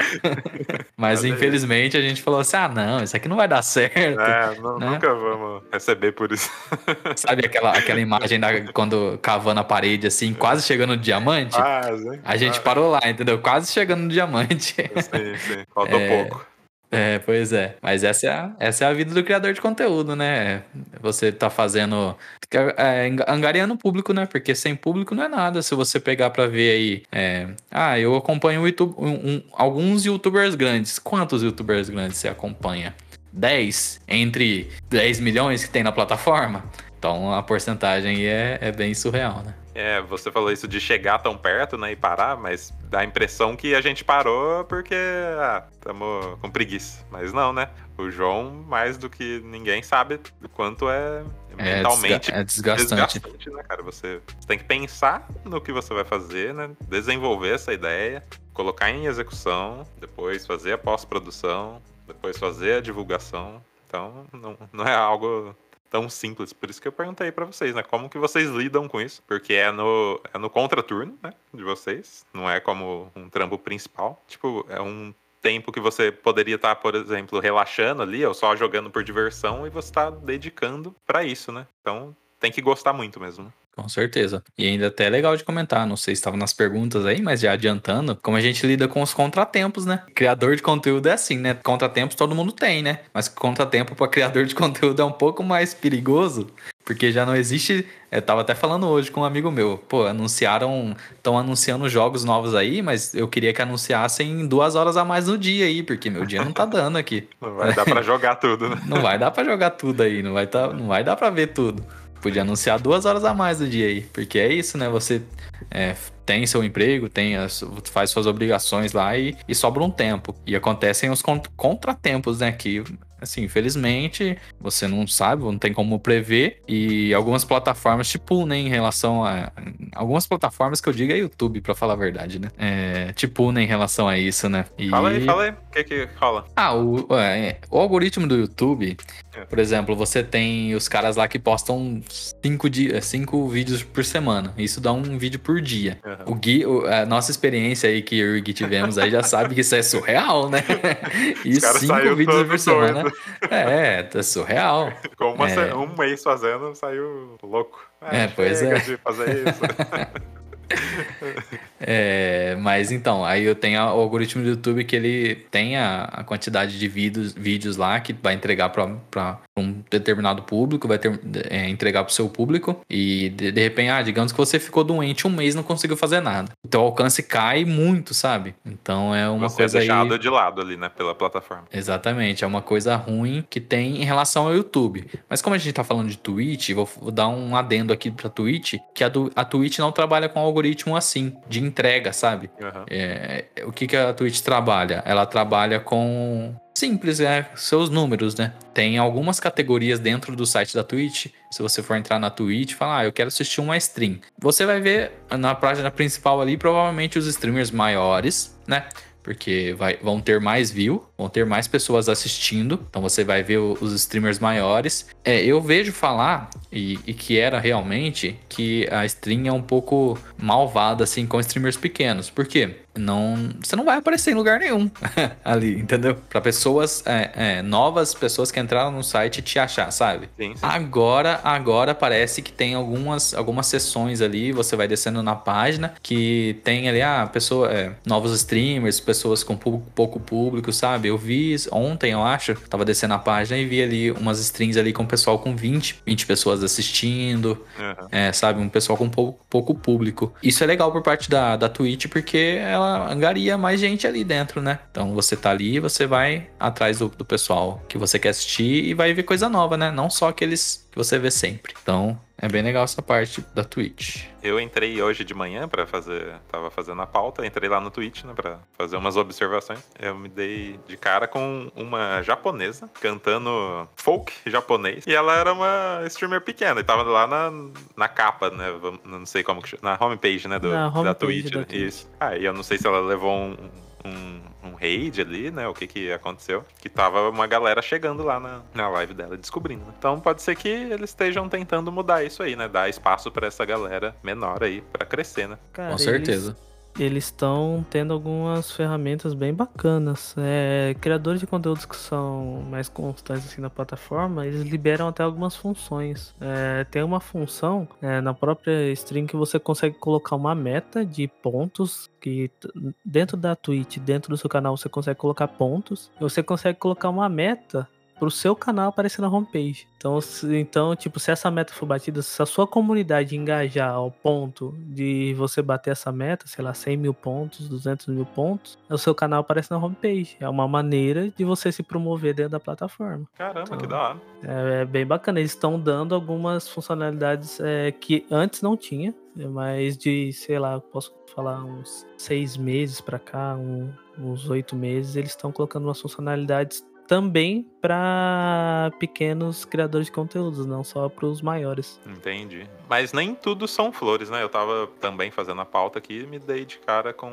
[SPEAKER 3] Mas
[SPEAKER 1] aí.
[SPEAKER 3] infelizmente a gente falou assim: ah, não, isso aqui não vai dar certo.
[SPEAKER 1] É, nu-
[SPEAKER 3] né?
[SPEAKER 1] nunca vamos receber por isso.
[SPEAKER 3] Sabe aquela, aquela imagem da, quando cavando a parede assim, quase chegando no diamante?
[SPEAKER 1] Ah, sim.
[SPEAKER 3] A gente
[SPEAKER 1] ah,
[SPEAKER 3] parou lá, entendeu? Quase chegando no diamante.
[SPEAKER 1] Sim, sim. Faltou
[SPEAKER 3] É.
[SPEAKER 1] pouco.
[SPEAKER 3] É, pois é. Mas essa é, a, essa é a vida do criador de conteúdo, né? Você tá fazendo. É, eng- angariando público, né? Porque sem público não é nada. Se você pegar pra ver aí. é, ah, eu acompanho YouTube, um- um- alguns youtubers grandes. Quantos youtubers grandes você acompanha? 10? Entre 10 milhões que tem na plataforma? Então a porcentagem é, é bem surreal, né?
[SPEAKER 1] É, você falou isso de chegar tão perto, né, e parar, mas dá a impressão que a gente parou porque, ah, tamo com preguiça. Mas não, né? O João, mais do que ninguém, sabe o quanto é
[SPEAKER 3] É,
[SPEAKER 1] mentalmente
[SPEAKER 3] desga- é desgastante.
[SPEAKER 1] desgastante, né, cara? Você tem que pensar no que você vai fazer, né? Desenvolver essa ideia, colocar em execução, depois fazer a pós-produção, depois fazer a divulgação. Então, não, não é algo tão simples. Por isso que eu perguntei pra vocês, né? Como que vocês lidam com isso? Porque é no, é no contraturno, né? De vocês. Não é como um trampo principal. Tipo, é um tempo que você poderia estar, por exemplo, relaxando ali, ou só jogando por diversão, e você tá dedicando pra isso, né? Então, tem que gostar muito mesmo.
[SPEAKER 3] Com certeza. E ainda até é legal de comentar, não sei se estava nas perguntas aí, mas já adiantando, como a gente lida com os contratempos, né? Criador de conteúdo é assim, né? Contratempos todo mundo tem, né? Mas contratempo para criador de conteúdo é um pouco mais perigoso, porque já não existe. Eu tava até falando hoje com um amigo meu, pô, anunciaram, estão anunciando jogos novos aí, mas eu queria que anunciassem duas horas a mais no dia aí, porque meu dia não tá dando aqui.
[SPEAKER 1] Não vai dar pra jogar tudo, né?
[SPEAKER 3] Não vai dar pra jogar tudo aí, não vai, tá, não vai dar pra ver tudo. Podia anunciar duas horas a mais do dia aí. Porque é isso, né? Você é, tem seu emprego, tem as- faz suas obrigações lá e, e sobra um tempo. E acontecem os con- contratempos, né? Que, assim, infelizmente, você não sabe, não tem como prever. E algumas plataformas te punem em relação a. Algumas plataformas que eu digo é YouTube, pra falar a verdade, né? É, te punem em relação a isso, né? E...
[SPEAKER 1] Fala aí, fala aí. O que que rola?
[SPEAKER 3] Ah, o, é, o algoritmo do YouTube,
[SPEAKER 1] É.
[SPEAKER 3] por exemplo, você tem os caras lá que postam cinco, di- cinco vídeos por semana. Isso dá um vídeo por dia.
[SPEAKER 1] Uhum.
[SPEAKER 3] O Gui, a nossa experiência aí que eu e o Gui tivemos aí já sabe que isso é surreal, né? E
[SPEAKER 1] cara
[SPEAKER 3] cinco vídeos por semana. É, tá surreal.
[SPEAKER 1] Ficou uma
[SPEAKER 3] É.
[SPEAKER 1] um mês fazendo, saiu louco.
[SPEAKER 3] É, pois
[SPEAKER 1] chega
[SPEAKER 3] é.
[SPEAKER 1] de fazer isso.
[SPEAKER 3] É, mas então, aí eu tenho o algoritmo do YouTube que ele tem a, a quantidade de vídeos, vídeos lá que vai entregar para um determinado público, vai ter, é, entregar para o seu público e de, de repente, ah, digamos que você ficou doente um mês e não conseguiu fazer nada. O teu alcance cai muito, sabe? Então é uma
[SPEAKER 1] Você é
[SPEAKER 3] coisa aí...
[SPEAKER 1] deixado de lado ali, né? Pela plataforma.
[SPEAKER 3] Exatamente, é uma coisa ruim que tem em relação ao YouTube. Mas como a gente tá falando de Twitch, vou, vou dar um adendo aqui pra Twitch, que a, do, a Twitch não trabalha com algoritmo assim, de entrega, sabe?
[SPEAKER 1] Aham.
[SPEAKER 3] É, o que, que a Twitch trabalha? Ela trabalha com simples, é, seus números, né? Tem algumas categorias dentro do site da Twitch. Se você for entrar na Twitch e falar, ah, eu quero assistir uma stream, você vai ver na página principal ali provavelmente os streamers maiores, né? Porque vai- vão ter mais view, vão ter mais pessoas assistindo. Então você vai ver os streamers maiores. É, eu vejo falar, e, e que era realmente, que a stream é um pouco malvada assim com streamers pequenos. Por quê? Não, você não vai aparecer em lugar nenhum ali, entendeu? Pra pessoas é, é, novas, pessoas que entraram no site te achar, sabe?
[SPEAKER 1] Sim, sim.
[SPEAKER 3] Agora, agora parece que tem algumas, algumas sessões ali, você vai descendo na página, que tem ali, ah, pessoa, é, novos streamers, pessoas com pu- pouco público, sabe? Eu vi ontem, eu acho, tava descendo a página e vi ali umas streams ali com o pessoal com 20, 20 pessoas assistindo, é, sabe? Um pessoal com pouco, pouco público. Isso é legal por parte da, da Twitch, porque ela angaria mais gente ali dentro, né? Então você tá ali, você vai atrás do, do pessoal que você quer assistir e vai ver coisa nova, né? Não só aqueles que você vê sempre. Então é bem legal essa parte da Twitch.
[SPEAKER 1] Eu entrei hoje de manhã pra fazer. Tava fazendo a pauta, entrei lá no Twitch, né, pra fazer umas observações. Eu me dei de cara com uma japonesa cantando folk japonês. E ela era uma streamer pequena e tava lá na, na capa, né? Não sei como que chama. Na homepage, né? Do,
[SPEAKER 2] Na
[SPEAKER 1] da
[SPEAKER 2] homepage
[SPEAKER 1] Twitch.
[SPEAKER 2] da
[SPEAKER 1] né,
[SPEAKER 2] Twitch.
[SPEAKER 1] Isso. Ah, e eu não sei se ela levou um. Um, um raid ali, né? O que que aconteceu? Que tava uma galera chegando lá na, na live dela, descobrindo. né? Então pode ser que eles estejam tentando mudar isso aí, né? Dar espaço pra essa galera menor aí, pra crescer, né?
[SPEAKER 2] Cara,
[SPEAKER 3] Com certeza.
[SPEAKER 2] Eles estão tendo algumas ferramentas bem bacanas. É, criadores de conteúdos que são mais constantes assim, na plataforma, eles liberam até algumas funções. É, tem uma função é, na própria stream que você consegue colocar uma meta de pontos que dentro da Twitch, dentro do seu canal, você consegue colocar pontos. Você consegue colocar uma meta pro seu canal aparecer na homepage. Então, se, então, tipo, se essa meta for batida, se a sua comunidade engajar ao ponto de você bater essa meta, sei lá, 100 mil pontos, 200 mil pontos, o seu canal aparece na homepage. É uma maneira de você se promover dentro da plataforma.
[SPEAKER 1] Caramba,
[SPEAKER 2] Então,
[SPEAKER 1] que da hora.
[SPEAKER 2] É, é bem bacana. Eles estão dando algumas funcionalidades é, que antes não tinha, mas de, sei lá, posso falar uns seis meses pra cá, um- uns oito meses, eles estão colocando umas funcionalidades também para pequenos criadores de conteúdos, não só para os maiores.
[SPEAKER 1] Entendi. Mas nem tudo são flores, né? Eu tava também fazendo a pauta aqui e me dei de cara com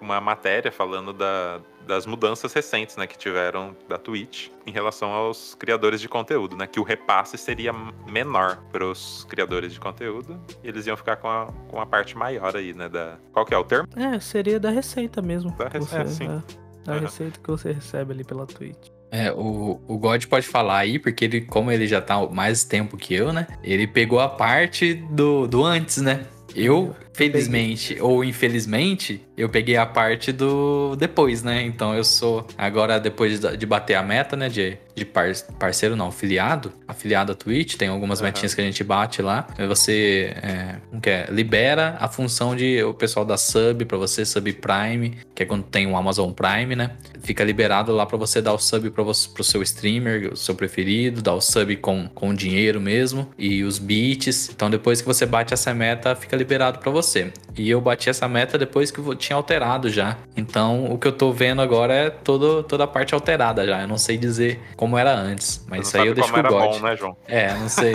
[SPEAKER 1] uma matéria falando da, das mudanças recentes, né? Que tiveram da Twitch em relação aos criadores de conteúdo, né? Que o repasse seria menor pros criadores de conteúdo e eles iam ficar com a, com a parte maior aí, né? Da... Qual que é o termo?
[SPEAKER 2] É, seria da receita mesmo.
[SPEAKER 1] Da
[SPEAKER 2] que
[SPEAKER 1] rece-
[SPEAKER 2] você-
[SPEAKER 1] é, sim.
[SPEAKER 2] é, da
[SPEAKER 1] Aham.
[SPEAKER 2] receita que você recebe ali pela Twitch.
[SPEAKER 3] É, o, o God pode falar aí, porque ele, como ele já tá mais tempo que eu, né? Ele pegou a parte do, do antes, né? Eu, felizmente ou infelizmente, eu peguei a parte do depois, né? Então eu sou, agora depois de bater a meta, né? De, de par- parceiro não, afiliado, afiliado à Twitch, tem algumas
[SPEAKER 1] Aham.
[SPEAKER 3] metinhas que a gente bate lá. Você, é, como que é? Libera a função de o pessoal da sub pra você, sub Prime, que é quando tem o Amazon Prime, né? Fica liberado lá pra você dar o sub para pro seu streamer, o seu preferido, dar o sub com, com dinheiro mesmo e os bits. Então depois que você bate essa meta, fica liberado pra você. E eu bati essa meta depois que eu tinha alterado já. Então o que eu tô vendo agora é todo, toda a parte alterada já. Eu não sei dizer como era antes, mas
[SPEAKER 1] Você
[SPEAKER 3] isso aí eu deixo
[SPEAKER 1] como
[SPEAKER 3] com o
[SPEAKER 1] era
[SPEAKER 3] God.
[SPEAKER 1] bom, né, João?
[SPEAKER 3] É, não sei.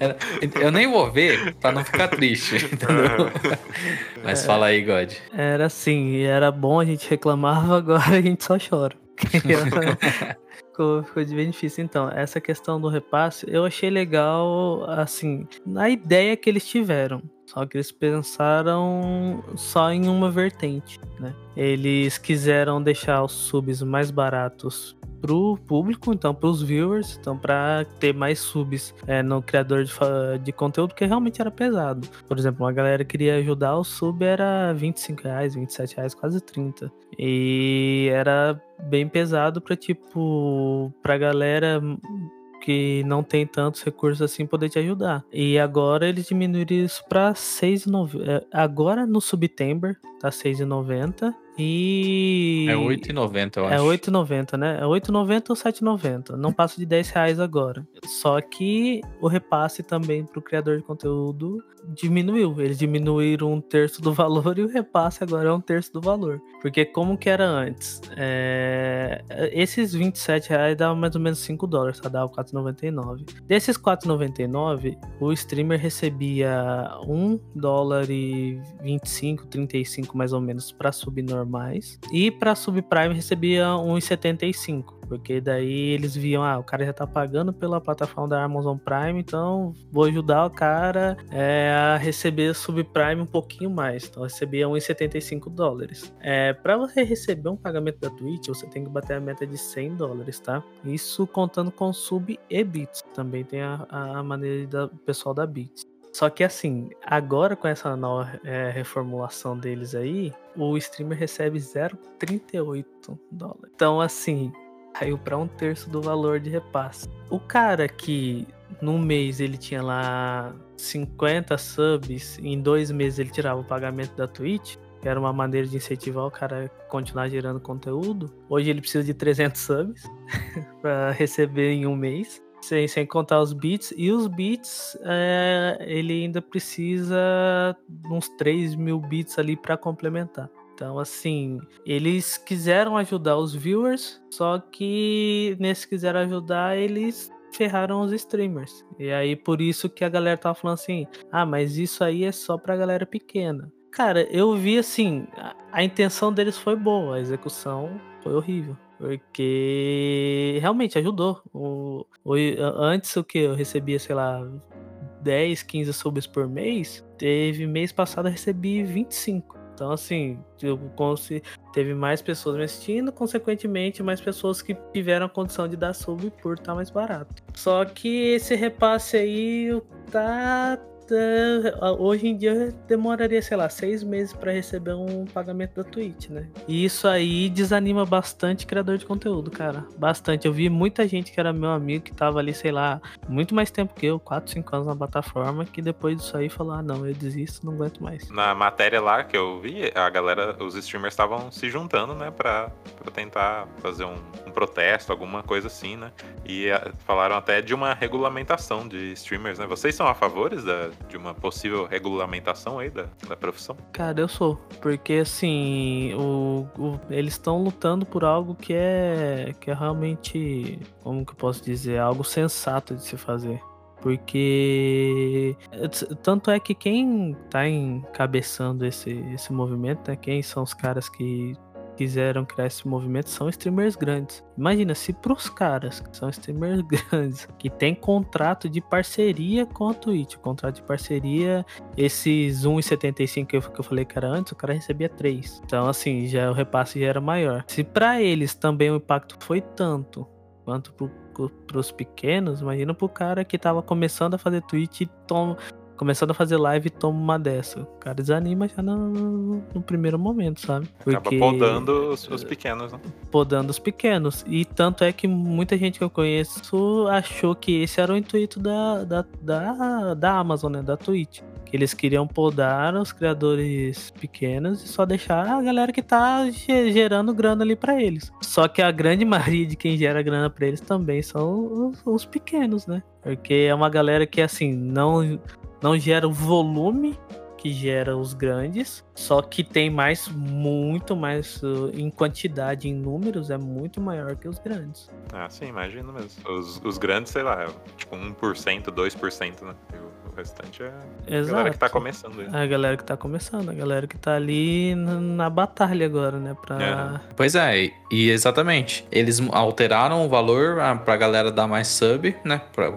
[SPEAKER 3] Eu- Eu nem vou ver pra não ficar triste, entendeu? Mas fala aí, God.
[SPEAKER 2] Era assim, e era bom, a gente reclamava, agora a gente só chora. ficou, ficou bem difícil. Então, essa questão do repasse, eu achei legal, assim, na ideia que eles tiveram. Só que eles pensaram só em uma vertente, né? Eles quiseram deixar os subs mais baratos pro público, então pros viewers, então para ter mais subs é, no criador de, de conteúdo, que realmente era pesado. Por exemplo, uma galera queria ajudar, o sub era 25 reais, 27 reais, quase 30. E era bem pesado pra, tipo, pra galera que não tem tantos recursos assim poder te ajudar. E agora eles diminuíram isso pra 6,90. É, Agora no Subtember tá 6,90 E.
[SPEAKER 3] É 8,90, eu acho.
[SPEAKER 2] É 8,90, né? É 8,90 ou 7,90. Não passa de 10 reais agora. Só que o repasse também pro criador de conteúdo diminuiu. Eles diminuíram um terço do valor e o repasse agora é um terço do valor. Porque como que era antes? É... Esses 27 reais davam mais ou menos 5 dólares, tá? Dava 4,99. Desses 4,99, o streamer recebia 1 dólar e 25, 35 mais ou menos para subnormais. E para subprime recebia 1,75 porque daí eles viam, ah, o cara já tá pagando pela plataforma da Amazon Prime, então vou ajudar o cara é, a receber subprime um pouquinho mais. Então recebia 1,75 dólares. É, para você receber um pagamento da Twitch, você tem que bater a meta de 100 dólares, tá? Isso contando com sub e bits. Também tem a, a maneira do pessoal da bits. Só que assim, agora com essa nova é, reformulação deles aí, o streamer recebe 0,38 dólares. Então, assim, caiu para um terço do valor de repasse. O cara que num mês ele tinha lá 50 subs, em dois meses ele tirava o pagamento da Twitch, que era uma maneira de incentivar o cara a continuar gerando conteúdo. Hoje ele precisa de 300 subs para receber em um mês. Sem, sem contar os bits. E os bits, é, ele ainda precisa uns 3 mil bits ali para complementar. Então, assim, eles quiseram ajudar os viewers, só que nesse quiseram ajudar, eles ferraram os streamers. E aí, por isso que a galera tava falando assim: ah, mas isso aí é só pra galera pequena. Cara, eu vi assim, a, a intenção deles foi boa, a execução foi horrível. Porque realmente ajudou. O, o, antes o que eu recebia, sei lá, 10, 15 subs por mês, teve mês passado eu recebi 25. Então, assim, teve mais pessoas me assistindo, consequentemente, mais pessoas que tiveram a condição de dar sub por estar mais barato. Só que esse repasse aí tá hoje em dia demoraria, sei lá, seis meses para receber um pagamento da Twitch, né? E isso aí desanima bastante criador de conteúdo, cara. Bastante. Eu vi muita gente que era meu amigo que tava ali, sei lá, muito mais tempo que eu, 4, 5 anos na plataforma, que depois disso aí falou: ah, não, eu desisto, não aguento mais.
[SPEAKER 1] Na matéria lá que eu vi, a galera, os streamers estavam se juntando, né, pra, pra tentar fazer um, um protesto, alguma coisa assim, né? E a, eh, falaram até de uma regulamentação de streamers, né? Vocês são a favores da, de uma possível regulamentação aí da, da profissão?
[SPEAKER 2] Cara, eu sou. Porque assim, o, o eles estão lutando por algo que é, que é realmente, como que eu posso dizer, algo sensato de se fazer. Porque tanto é que quem tá encabeçando esse, esse movimento, né, quem são os caras que quiseram criar esse movimento são streamers grandes. Imagina se pros caras que são streamers grandes, que tem contrato de parceria com a Twitch, contrato de parceria, esses 1,75 que eu, que eu falei que era antes, o cara recebia 3. Então, assim, já o repasse já era maior. Se para eles também o impacto foi tanto quanto pro, pros pequenos, imagina pro cara que tava começando a fazer Twitch e toma, começando a fazer live e toma uma dessa. O cara desanima já no, no primeiro momento, sabe?
[SPEAKER 1] Porque, Acaba podando os, os, pequenos, né?
[SPEAKER 2] Podando os pequenos. E tanto é que muita gente que eu conheço achou que esse era o intuito da, da, da, da Amazon, né? Da Twitch. Que eles queriam podar os criadores pequenos e só deixar a galera que tá gerando grana ali para eles. Só que a grande maioria de quem gera grana para eles também são os, os pequenos, né? Porque é uma galera que, assim, não não gera o volume que gera os grandes, só que tem mais, muito mais uh, em quantidade, em números, é muito maior que os grandes.
[SPEAKER 1] Ah, sim, imagino mesmo. Os, os grandes, sei lá, tipo 1%, 2%, né? O restante é
[SPEAKER 2] Exato.
[SPEAKER 1] a galera que tá começando. Aí.
[SPEAKER 2] A galera que tá começando, a galera que tá ali na, na batalha agora, né? Pra...
[SPEAKER 3] É. Pois é, e exatamente. Eles alteraram o valor ah, pra galera dar mais sub, né? Pra,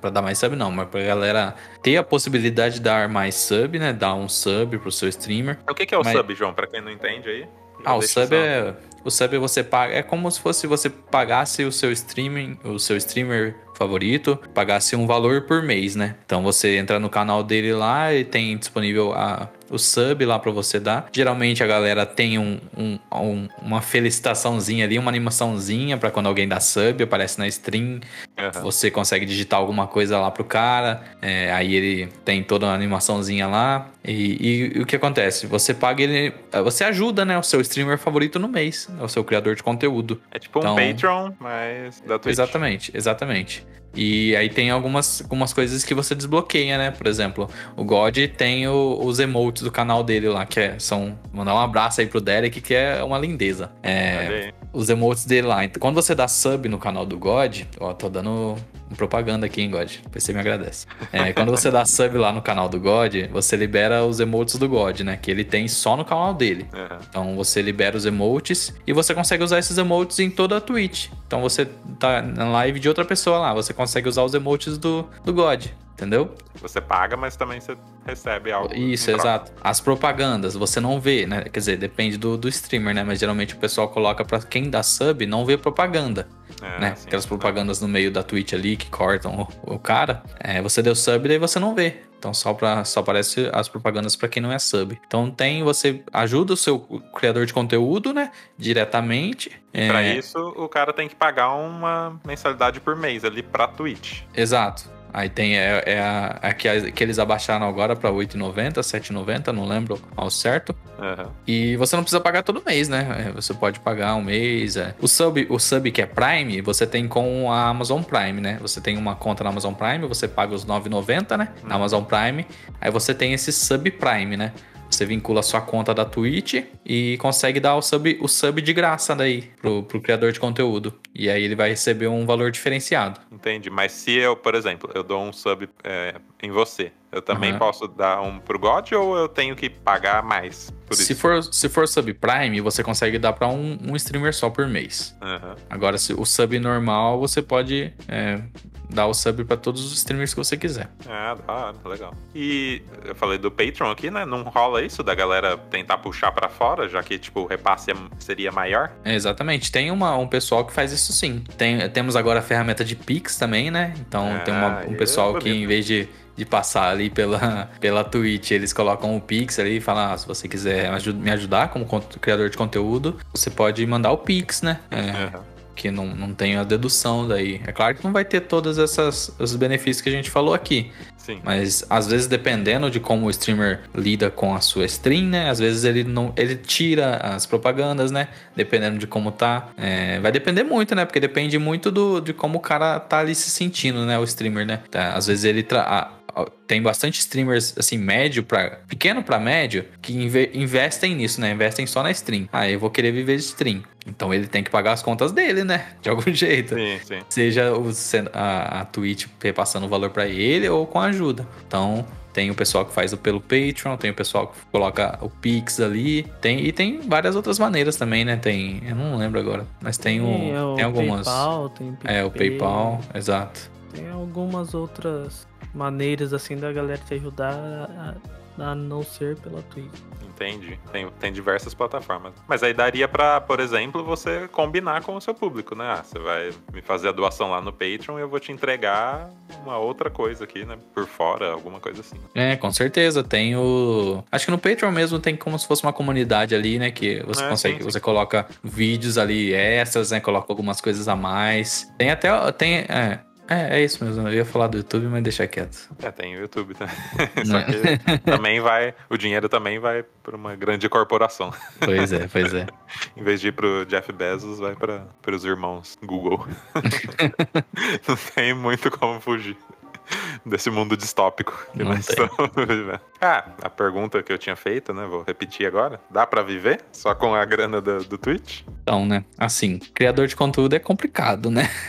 [SPEAKER 3] pra dar mais sub não, mas pra galera ter a possibilidade de dar mais sub, né? Dar um sub pro seu streamer.
[SPEAKER 1] O que, que é o mas... sub, João? Pra quem não entende aí.
[SPEAKER 3] Ah, o sub é. O sub você paga. É como se fosse você pagasse o seu streaming, o seu streamer favorito, pagasse um valor por mês, né? Então você entra no canal dele lá e tem disponível a, o sub lá para você dar. Geralmente a galera tem um, um, um, uma felicitaçãozinha ali, uma animaçãozinha para quando alguém dá sub, aparece na stream. Uhum. Você consegue digitar alguma coisa lá pro cara, é, aí ele tem toda a animaçãozinha lá. E, e- e o que acontece? Você paga ele. Você ajuda, né, o seu streamer favorito no mês, o seu criador de conteúdo.
[SPEAKER 1] É tipo um
[SPEAKER 3] Então-
[SPEAKER 1] Patreon, mas da Twitch.
[SPEAKER 3] Exatamente, exatamente. E aí tem algumas, algumas coisas que você desbloqueia, né? Por exemplo, o God tem o- os emotes do canal dele lá, que é, são. Mandar um abraço aí pro Derek, que é uma lindeza. É, os emotes dele lá. Então, quando você dá sub no canal do God, ó, tô dando propaganda aqui, hein, God? Depois você me agradece. É, quando você dá sub lá no canal do God, você libera os emotes do God, né? Que ele tem só no canal dele.
[SPEAKER 1] Aham.
[SPEAKER 3] Então você libera os emotes e você consegue usar esses emotes em toda a Twitch. Então você tá na live de outra pessoa lá, você consegue usar os emotes do, do God, entendeu?
[SPEAKER 1] Você paga, mas também você recebe algo.
[SPEAKER 3] Isso, exato. As propagandas você não vê, né? Quer dizer, depende do, do streamer, né? Mas geralmente o pessoal coloca pra quem dá sub não ver propaganda.
[SPEAKER 1] É,
[SPEAKER 3] né?
[SPEAKER 1] sim.
[SPEAKER 3] Aquelas propagandas no meio da Twitch ali que cortam o, o cara. É, você deu sub, daí você não vê. Então só, pra, só aparece as propagandas pra quem não é sub. Então tem, você ajuda o seu criador de conteúdo, né? Diretamente. É,
[SPEAKER 1] Pra isso, o cara tem que pagar uma mensalidade por mês ali pra Twitch.
[SPEAKER 3] Exato. Aí tem é, é a, a que, a- que eles abaixaram agora pra 8,90, 7,90, não lembro ao certo.
[SPEAKER 1] Aham.
[SPEAKER 3] E você não precisa pagar todo mês, né? É, Você pode pagar um mês. é. O, sub, o sub que é Prime, você tem com a Amazon Prime, né? Você tem uma conta na Amazon Prime, você paga os 9,90, né? Na Amazon Prime. Aí você tem esse sub Prime, né? Você vincula a sua conta da Twitch e consegue dar o sub, o sub de graça daí pro, pro criador de conteúdo. E aí ele vai receber um valor diferenciado.
[SPEAKER 1] Entendi. Mas se eu, por exemplo, eu dou um sub é, em você, eu também
[SPEAKER 3] Aham.
[SPEAKER 1] posso dar um pro God ou eu tenho que pagar mais por
[SPEAKER 3] Se
[SPEAKER 1] isso?
[SPEAKER 3] for, se for sub Prime, você consegue dar pra um, um streamer só por mês.
[SPEAKER 1] Aham.
[SPEAKER 3] Agora, se o sub normal, você pode é, dar o sub pra todos os streamers que você quiser.
[SPEAKER 1] Ah, hora, legal. E eu falei do Patreon aqui, né? Não rola isso da galera tentar puxar pra fora, já que, tipo, o repasse é- seria maior?
[SPEAKER 3] É, exatamente. Tem uma, um pessoal que faz isso sim. Tem, temos agora a ferramenta de Pix também, né? Então
[SPEAKER 1] Ah,
[SPEAKER 3] tem uma- um
[SPEAKER 1] é
[SPEAKER 3] pessoal que,
[SPEAKER 1] bonito.
[SPEAKER 3] em vez de, de passar ali pela, pela Twitch, eles colocam o Pix ali e falam: ah, se você quiser me ajudar como criador de conteúdo, você pode mandar o Pix, né? É,
[SPEAKER 1] Aham.
[SPEAKER 3] Que não, não tem a dedução daí. É claro que não vai ter todos essas, os benefícios que a gente falou aqui.
[SPEAKER 1] Sim.
[SPEAKER 3] Mas às vezes dependendo de como o streamer lida com a sua stream, né? Às vezes ele não ele tira as propagandas, né? Dependendo de como tá. É, vai depender muito, né? Porque depende muito do, de como o cara tá ali se sentindo, né? O streamer, né? Tá, às vezes ele tra tem bastante streamers assim médio para pequeno pra médio que inve- investem nisso, né? Investem só na stream. Ah, eu vou querer viver de stream. Então ele tem que pagar as contas dele, né? De algum jeito.
[SPEAKER 1] Sim, sim.
[SPEAKER 3] Seja o, a, a Twitch repassando o valor pra ele ou com ajuda. Então, tem o pessoal que faz o pelo Patreon, tem o pessoal que coloca o Pix ali, tem e tem várias outras maneiras também, né? Tem, eu não lembro agora, mas tem, o,
[SPEAKER 2] é o
[SPEAKER 3] tem algumas.
[SPEAKER 2] PayPal, tem
[SPEAKER 3] é, o PayPal, exato.
[SPEAKER 2] Tem algumas outras maneiras assim da galera te ajudar a, a não ser pela Twitch.
[SPEAKER 1] Entendi. Tem, tem diversas plataformas. Mas aí daria pra, por exemplo, você combinar com o seu público, né? Ah, você vai me fazer a doação lá no Patreon e eu vou te entregar uma outra coisa aqui, né? Por fora, alguma coisa assim.
[SPEAKER 3] É, com certeza. Tem o. Acho que no Patreon mesmo tem como se fosse uma comunidade ali, né? Que você
[SPEAKER 1] É,
[SPEAKER 3] consegue.
[SPEAKER 1] sim, sim.
[SPEAKER 3] Você coloca vídeos ali extras, né? Coloca algumas coisas a mais. Tem até. Tem. É, é, é isso mesmo. Eu ia falar do YouTube, mas deixa quieto.
[SPEAKER 1] É, tem o YouTube também. Só que também vai. O dinheiro também vai pra uma grande corporação.
[SPEAKER 3] Pois é, pois é.
[SPEAKER 1] Em vez de ir pro Jeff Bezos, vai para os irmãos Google. Não tem muito como fugir desse mundo distópico que
[SPEAKER 3] Não
[SPEAKER 1] nós
[SPEAKER 3] tem.
[SPEAKER 1] estamos vivendo. Ah, a pergunta que eu tinha feito, né? Vou repetir agora. Dá pra viver só com a grana do, do Twitch?
[SPEAKER 3] Então, né? Assim, criador de conteúdo é complicado, né?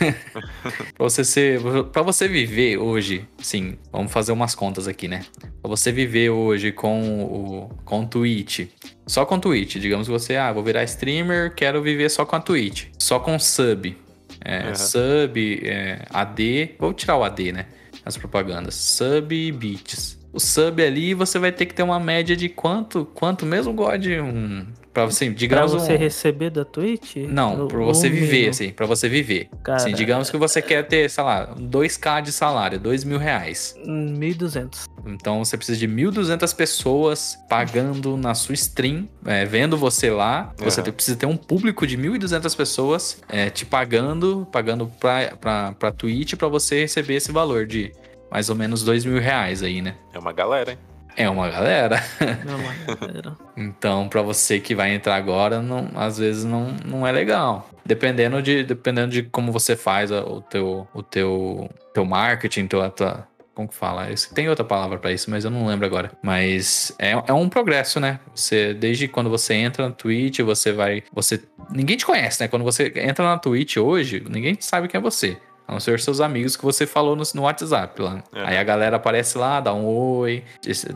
[SPEAKER 3] pra você ser. para você viver hoje, sim, vamos fazer umas contas aqui, né? Pra você viver hoje com o com o Twitch, só com Twitch, digamos que você, ah, vou virar streamer, quero viver só com a Twitch, só com sub. É,
[SPEAKER 1] Uhum.
[SPEAKER 3] Sub, é, AD, vou tirar o AD, né? As propagandas. Sub e bits. O sub ali você vai ter que ter uma média de quanto? Quanto mesmo, God? Um Pra você,
[SPEAKER 2] Pra
[SPEAKER 3] digamos.
[SPEAKER 2] você
[SPEAKER 3] um-
[SPEAKER 2] receber da Twitch?
[SPEAKER 3] Não,
[SPEAKER 2] o-
[SPEAKER 3] pra você
[SPEAKER 2] o
[SPEAKER 3] viver,
[SPEAKER 2] mínimo.
[SPEAKER 3] assim, pra você viver.
[SPEAKER 2] Cara,
[SPEAKER 3] Assim, digamos que você quer ter, sei lá, 2k de salário, 2 mil reais.
[SPEAKER 2] 1.200.
[SPEAKER 3] Então você precisa de 1.200 pessoas pagando na sua stream, é, vendo você lá. Você
[SPEAKER 1] Uhum.
[SPEAKER 3] tem- precisa ter um público de 1.200 pessoas é, te pagando, pagando pra, pra, pra Twitch pra você receber esse valor de mais ou menos 2 mil reais aí, né?
[SPEAKER 1] É uma galera, hein?
[SPEAKER 3] É uma galera.
[SPEAKER 2] Não, mas era-
[SPEAKER 3] Então, pra você que vai entrar agora, não, às vezes não, não é legal. Dependendo de, dependendo de como você faz o teu, o teu, teu marketing, tua, tua, como que fala? Tem outra palavra pra isso, mas eu não lembro agora. Mas é, é um progresso, né? Você, desde quando você entra na Twitch, você vai. Você. Ninguém te conhece, né? Quando você entra na Twitch hoje, ninguém sabe quem é você. A não ser seus amigos que você falou no, no WhatsApp lá.
[SPEAKER 1] É.
[SPEAKER 3] Aí a galera aparece lá, dá um oi,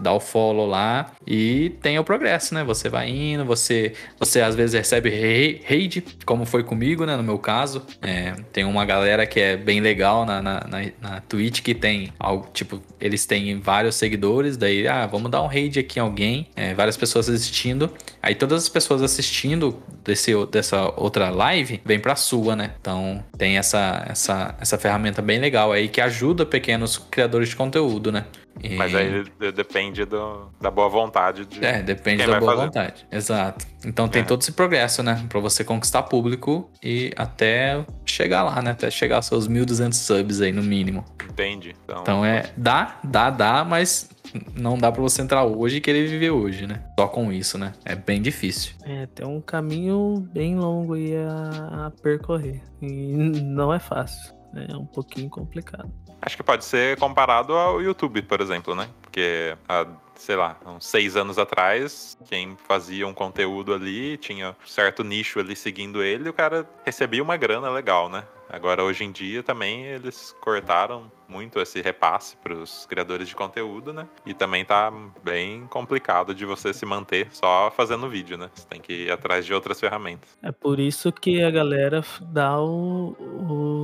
[SPEAKER 3] dá o follow lá e tem o progresso, né? Você vai indo, você, você às vezes recebe hate, como foi comigo, né? No meu caso. É, tem uma galera que é bem legal na, na, na, na Twitch que tem algo, tipo, eles têm vários seguidores, daí, ah, vamos dar um raid aqui em alguém, é, várias pessoas assistindo. Aí todas as pessoas assistindo desse, dessa outra live vem pra sua, né? Então tem essa, essa, essa ferramenta bem legal aí que ajuda pequenos criadores de conteúdo, né? E-
[SPEAKER 1] Mas aí de- depende do- da boa vontade de.
[SPEAKER 3] é, depende
[SPEAKER 1] quem
[SPEAKER 3] da
[SPEAKER 1] vai
[SPEAKER 3] boa
[SPEAKER 1] fazer.
[SPEAKER 3] vontade. Exato. Então tem
[SPEAKER 1] É.
[SPEAKER 3] todo esse progresso, né? Pra você conquistar público e até chegar lá, né? Até chegar aos seus 1.200 subs aí no mínimo.
[SPEAKER 1] Entende? Então,
[SPEAKER 3] Então é, dá, dá, dá, mas não dá pra você entrar hoje e querer viver hoje, né? Só com isso, né? É bem difícil.
[SPEAKER 2] É, tem um caminho bem longo aí a, a percorrer. E não é fácil. É um pouquinho complicado.
[SPEAKER 1] Acho que pode ser comparado ao YouTube, por exemplo, né? Porque sei lá, uns seis anos atrás, quem fazia um conteúdo ali, tinha um certo nicho ali seguindo ele, o cara recebia uma grana legal, né? Agora, hoje em dia, também eles cortaram muito esse repasse para os criadores de conteúdo, né? E também tá bem complicado de você se manter só fazendo vídeo, né? Você tem que ir atrás de outras ferramentas.
[SPEAKER 2] É por isso que a galera dá o,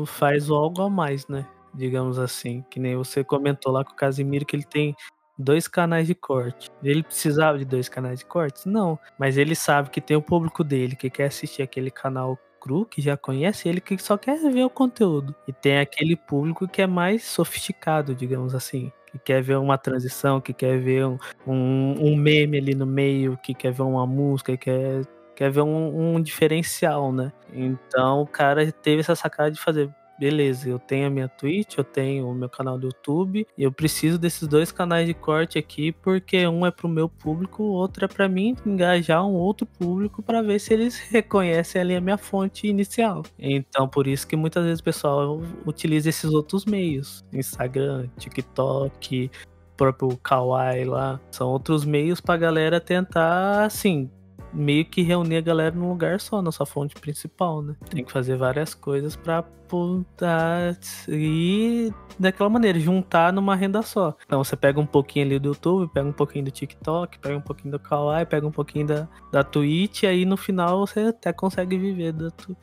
[SPEAKER 2] o- faz o algo a mais, né? Digamos assim. Que nem você comentou lá com o Casimiro que ele tem dois canais de corte. Ele precisava de dois canais de cortes? Não. Mas ele sabe que tem o público dele que quer assistir aquele canal cru, que já conhece ele, que só quer ver o conteúdo. E tem aquele público que é mais sofisticado, digamos assim. Que quer ver uma transição, que quer ver um, um, um meme ali no meio, que quer ver uma música, que quer quer ver um, um diferencial, né? Então o cara teve essa sacada de fazer. Beleza, eu tenho a minha Twitch, eu tenho o meu canal do YouTube, e eu preciso desses dois canais de corte aqui, porque um é pro meu público, o outro é para mim engajar um outro público para ver se eles reconhecem ali a minha fonte inicial. Então, por isso que muitas vezes o pessoal utiliza esses outros meios: Instagram, TikTok, próprio Kawaii lá. São outros meios pra galera tentar, assim, meio que reunir a galera num lugar só, na sua fonte principal, né? Tem que fazer várias coisas pra poder e daquela maneira, juntar numa renda só. Então você pega um pouquinho ali do YouTube, pega um pouquinho do TikTok, pega um pouquinho do Kawaii, pega um pouquinho da, da Twitch, e aí no final você até consegue viver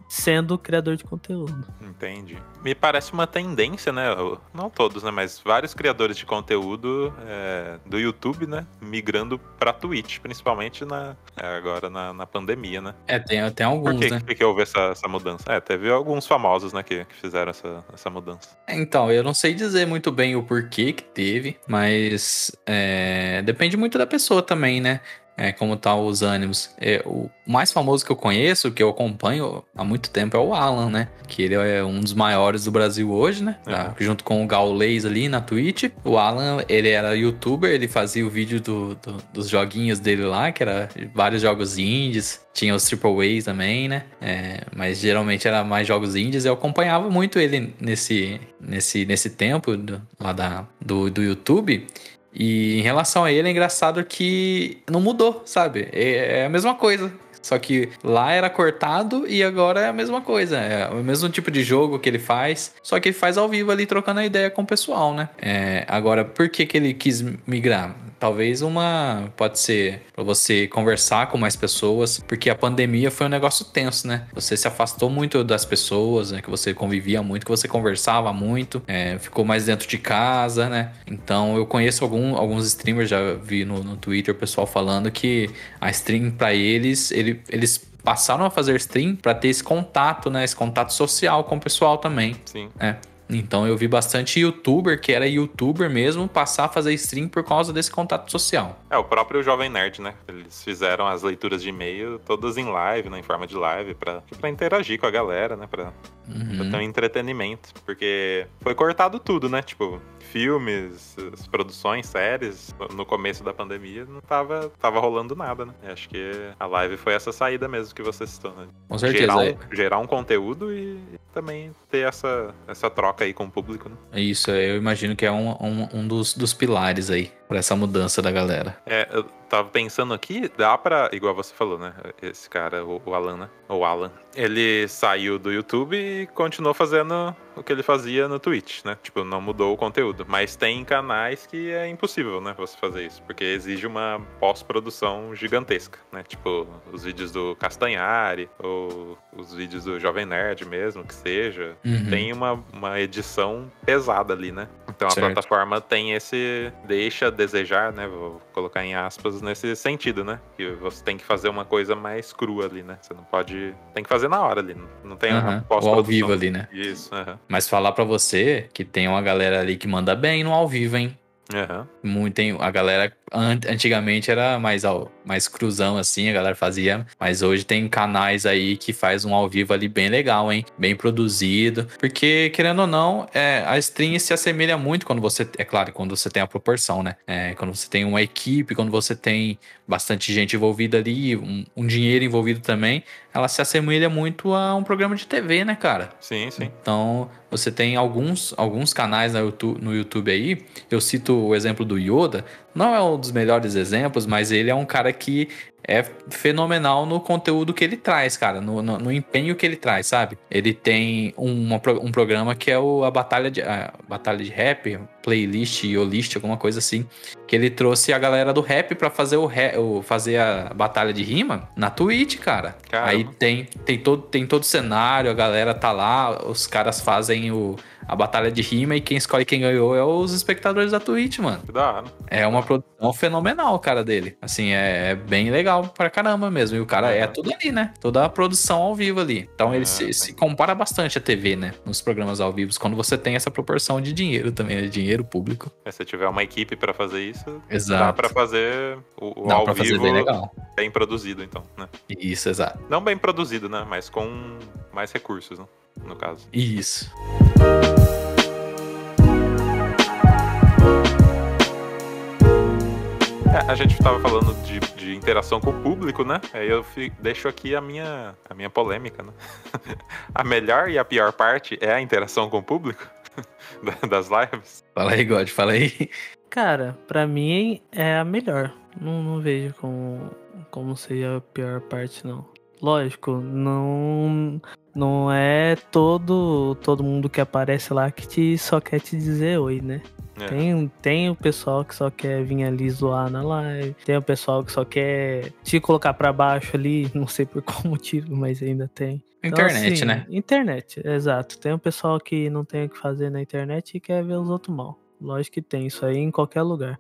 [SPEAKER 2] sendo criador de conteúdo.
[SPEAKER 1] Entendi. Me parece uma tendência, né? Não todos, né? Mas vários criadores de conteúdo é, do YouTube, né? Migrando pra Twitch, principalmente na, é, agora na, na pandemia, né?
[SPEAKER 3] É, tem, tem
[SPEAKER 1] Por
[SPEAKER 3] alguns,
[SPEAKER 1] que,
[SPEAKER 3] né?
[SPEAKER 1] que, que houve essa, essa mudança? É, teve alguns famosos, né? Que, que fizeram essa, essa mudança.
[SPEAKER 3] Então, eu não sei dizer muito bem o porquê que teve, mas é, depende muito da pessoa também, né? É, como tá os ânimos. É, o mais famoso que eu conheço, que eu acompanho há muito tempo, é o Alan, né? Que ele é um dos maiores do Brasil hoje, né? Tá junto com o Gaulês ali na Twitch. O Alan, ele era youtuber, ele fazia o vídeo do- do- dos joguinhos dele lá, que era vários jogos indies. Tinha os Triple A's também, né? É, mas geralmente era mais jogos indies. Eu acompanhava muito ele nesse, nesse, nesse tempo do, lá da, do, do YouTube. E em relação a ele, é engraçado que não mudou, sabe? É, é a mesma coisa. Só que lá era cortado e agora é a mesma coisa. É o mesmo tipo de jogo que ele faz, só que ele faz ao vivo ali trocando a ideia com o pessoal, né? É, agora, por que, que ele quis migrar? Talvez uma. Pode ser pra você conversar com mais pessoas, porque a pandemia foi um negócio tenso, né? Você se afastou muito das pessoas, né? Que você convivia muito, que você conversava muito, é, ficou mais dentro de casa, né? Então eu conheço algum, alguns streamers, já vi no, no Twitter o pessoal falando que a stream pra eles, eles ele- eles passaram a fazer stream pra ter esse contato, né? Esse contato social com o pessoal também.
[SPEAKER 1] Sim.
[SPEAKER 3] Então eu vi bastante youtuber, que era youtuber mesmo, passar a fazer stream por causa desse contato social.
[SPEAKER 1] É, o próprio Jovem Nerd, né? Eles fizeram as leituras de e-mail todas em live, né? Em forma de live, pra, pra interagir com a galera, né? Pra,
[SPEAKER 3] Uhum.
[SPEAKER 1] pra ter um entretenimento. Porque foi cortado tudo, né? Tipo, filmes, produções, séries, no- começo da pandemia, não tava, tava rolando nada, né? Acho que a live foi essa saída mesmo que você citou, né?
[SPEAKER 3] Com certeza.
[SPEAKER 1] Gerar
[SPEAKER 3] é.
[SPEAKER 1] um, gerar um conteúdo e também ter essa, essa troca aí com o público, né?
[SPEAKER 3] Isso, eu imagino que é um, um, um dos, dos pilares aí pra essa mudança da galera.
[SPEAKER 1] É, eu tava pensando aqui, dá pra. Igual você falou, né? Esse cara, o, o Alan, né? O Alan. Ele saiu do YouTube e continuou fazendo o que ele fazia no Twitch, né? Tipo, não mudou o conteúdo. Mas tem canais que é impossível, né? Você fazer isso. Porque exige uma pós-produção gigantesca, né? Tipo, os vídeos do Castanhari, ou os vídeos do Jovem Nerd mesmo, que seja.
[SPEAKER 3] Uhum.
[SPEAKER 1] Tem uma, uma edição pesada ali, né? Então a
[SPEAKER 3] Certo.
[SPEAKER 1] plataforma tem esse. deixa a desejar, né? Vou colocar em aspas nesse sentido, né? Que você tem que fazer uma coisa mais crua ali, né? Você não pode. Tem que fazer na hora ali. não- tem
[SPEAKER 3] Aham. Ou ao vivo ali, né?
[SPEAKER 1] Isso.
[SPEAKER 3] Mas falar pra você que tem uma galera ali que manda bem no ao vivo, hein?
[SPEAKER 1] Aham.
[SPEAKER 3] Muito, tem, a galera an- antigamente era mais ao, mais cruzão assim, a galera fazia, mas hoje tem canais aí que faz um ao vivo ali bem legal, hein? Bem produzido, porque querendo ou não, é, a stream se assemelha muito quando você, é claro, quando você tem a proporção, né? É, quando você tem uma equipe, quando você tem bastante gente envolvida ali, um, um dinheiro envolvido também, ela se assemelha muito a um programa de TV, né, cara?
[SPEAKER 1] Sim, sim.
[SPEAKER 3] Então, você tem alguns, alguns canais no YouTube, no YouTube aí. Eu cito o exemplo do Yoda. Não é um dos melhores exemplos, mas ele é um cara que é fenomenal no conteúdo que ele traz, cara. No, no, no empenho que ele traz, sabe? Ele tem pro- um programa que é o, a Batalha de, a Batalha de Rap, playlist, Yolist, alguma coisa assim. Que ele trouxe a galera do rap pra fazer, o, re- o- fazer a batalha de rima na Twitch, cara.
[SPEAKER 1] Caramba.
[SPEAKER 3] Aí tem, tem, todo, tem todo o cenário, a galera tá lá, os caras fazem o, a batalha de rima e quem escolhe quem ganhou é os espectadores da Twitch, mano.
[SPEAKER 1] Que da hora.
[SPEAKER 3] É uma produção fenomenal, cara, dele. Assim, é, é bem legal pra caramba mesmo. E o cara é
[SPEAKER 1] Uhum.
[SPEAKER 3] tudo ali, né? Toda a produção ao vivo ali. Então ele
[SPEAKER 1] Ah,
[SPEAKER 3] se, se compara bastante à TV, né? Nos programas ao vivo, quando você tem essa proporção de dinheiro também, né? dinheiro público.
[SPEAKER 1] Se você tiver uma equipe pra fazer isso, dá
[SPEAKER 3] Exato.
[SPEAKER 1] pra fazer o, o
[SPEAKER 3] Dá
[SPEAKER 1] ao
[SPEAKER 3] pra fazer
[SPEAKER 1] vivo
[SPEAKER 3] bem legal.
[SPEAKER 1] bem produzido, então, né?
[SPEAKER 3] Isso, exato.
[SPEAKER 1] Não bem produzido, né? Mas com mais recursos, né? No caso.
[SPEAKER 3] Isso.
[SPEAKER 1] É, a gente tava falando de, de interação com o público, né? Aí eu fi- deixo aqui a minha, a minha polêmica, né? a melhor e a pior parte é a interação com o público da- das lives.
[SPEAKER 3] Fala aí, God, fala aí.
[SPEAKER 2] Cara, pra mim é a melhor. Não, não vejo como, como seja a pior parte, não. Lógico, não não é todo todo mundo que aparece lá que te, só quer te dizer oi, né?
[SPEAKER 1] É.
[SPEAKER 2] Tem, tem o pessoal que só quer vir ali zoar na live, tem o pessoal que só quer te colocar pra baixo ali, não sei por qual motivo, mas ainda tem. Então,
[SPEAKER 3] Internet,
[SPEAKER 2] assim,
[SPEAKER 3] né?
[SPEAKER 2] Internet, exato. Tem o pessoal que não tem o que fazer na internet e quer ver os outros mal. Lógico que tem isso aí em qualquer lugar,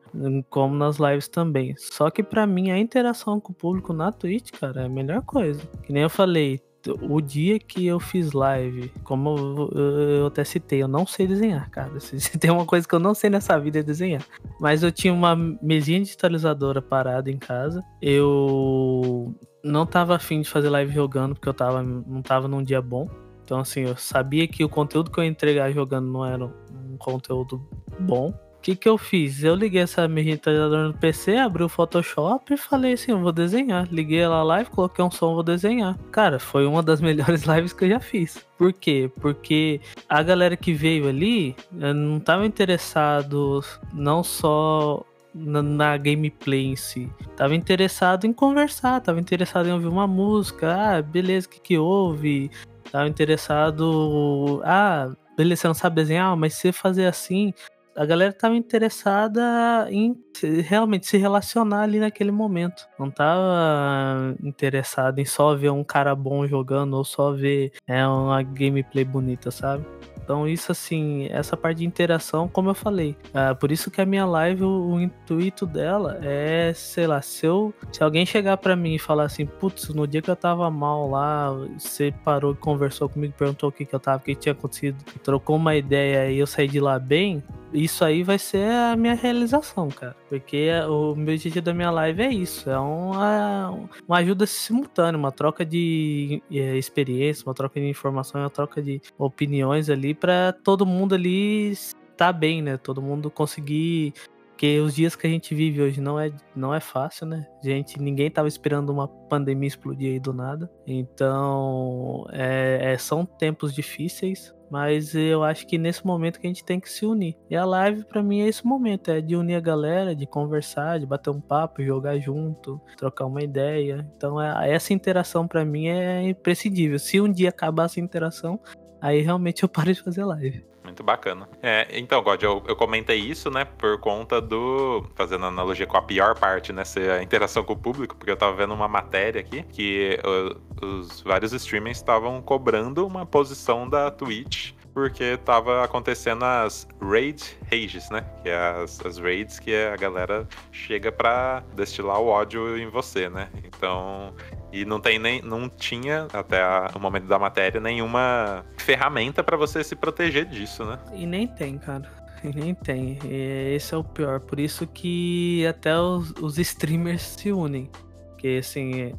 [SPEAKER 2] como nas lives também. Só que pra mim a interação com o público na Twitch, cara, é a melhor coisa. Que nem eu falei, o dia que eu fiz live, como eu, eu- até citei, eu não sei desenhar, cara. Se tem uma coisa que eu não sei nessa vida é desenhar. Mas eu tinha uma mesinha digitalizadora parada em casa. Eu não tava afim de fazer live jogando porque eu tava, não tava num dia bom. Então, assim, eu sabia que o conteúdo que eu ia entregar jogando não era um conteúdo bom. Que, que eu fiz? Eu liguei essa digitalizadora no PC, abri o Photoshop e falei assim: eu vou desenhar. Liguei ela live, coloquei um som, vou desenhar. Cara, foi uma das melhores lives que eu já fiz. Por quê? Porque a galera que veio ali eh, não tava interessado não só na, na gameplay em si. Tava interessado em conversar, tava interessado em ouvir uma música. Ah, beleza, o que, que houve? Tava interessado. Ah, beleza, você não sabe desenhar, mas se fazer assim. A galera tava interessada em realmente se relacionar ali naquele momento. Não tava interessada em só ver um cara bom jogando ou só ver é, uma gameplay bonita, sabe? Então, isso assim, essa parte de interação, como eu falei, ah, por isso que a minha live, o, o intuito dela é, sei lá, se, eu, se alguém chegar pra mim e falar assim, putz, no dia que eu tava mal lá, você parou e conversou comigo, perguntou o que que eu tava, o que tinha acontecido, trocou uma ideia e eu saí de lá bem, isso aí vai ser a minha realização, cara. Porque o meu objetivo da minha live é isso. É uma, uma ajuda simultânea, uma troca de é, experiência, uma troca de informação, uma troca de opiniões ali para todo mundo ali estar bem, né? Todo mundo conseguir porque os dias que a gente vive hoje não é, não é fácil, né? Gente, ninguém tava esperando uma pandemia explodir aí do nada. Então, é, é, são tempos difíceis, mas eu acho que nesse momento que a gente tem que se unir. E a live para mim é esse momento, é de unir a galera, de conversar, de bater um papo, jogar junto, trocar uma ideia. Então é, essa interação para mim é imprescindível. Se um dia acabar essa interação, aí realmente eu paro de fazer live.
[SPEAKER 1] Muito bacana. É, então, God, eu, eu comentei isso, né, por conta do. Fazendo analogia com a pior parte, né, ser a interação com o público, porque eu tava vendo uma matéria aqui que uh, os vários streamers estavam cobrando uma posição da Twitch porque tava acontecendo as raid rages, né? Que é as, as raids que a galera chega para destilar o ódio em você, né? Então, e não tem nem não tinha até a, o momento da matéria nenhuma ferramenta para você se proteger disso, né?
[SPEAKER 2] E nem tem, cara. E nem tem. E esse é o pior. Por isso que até os, os streamers se unem. Porque assim,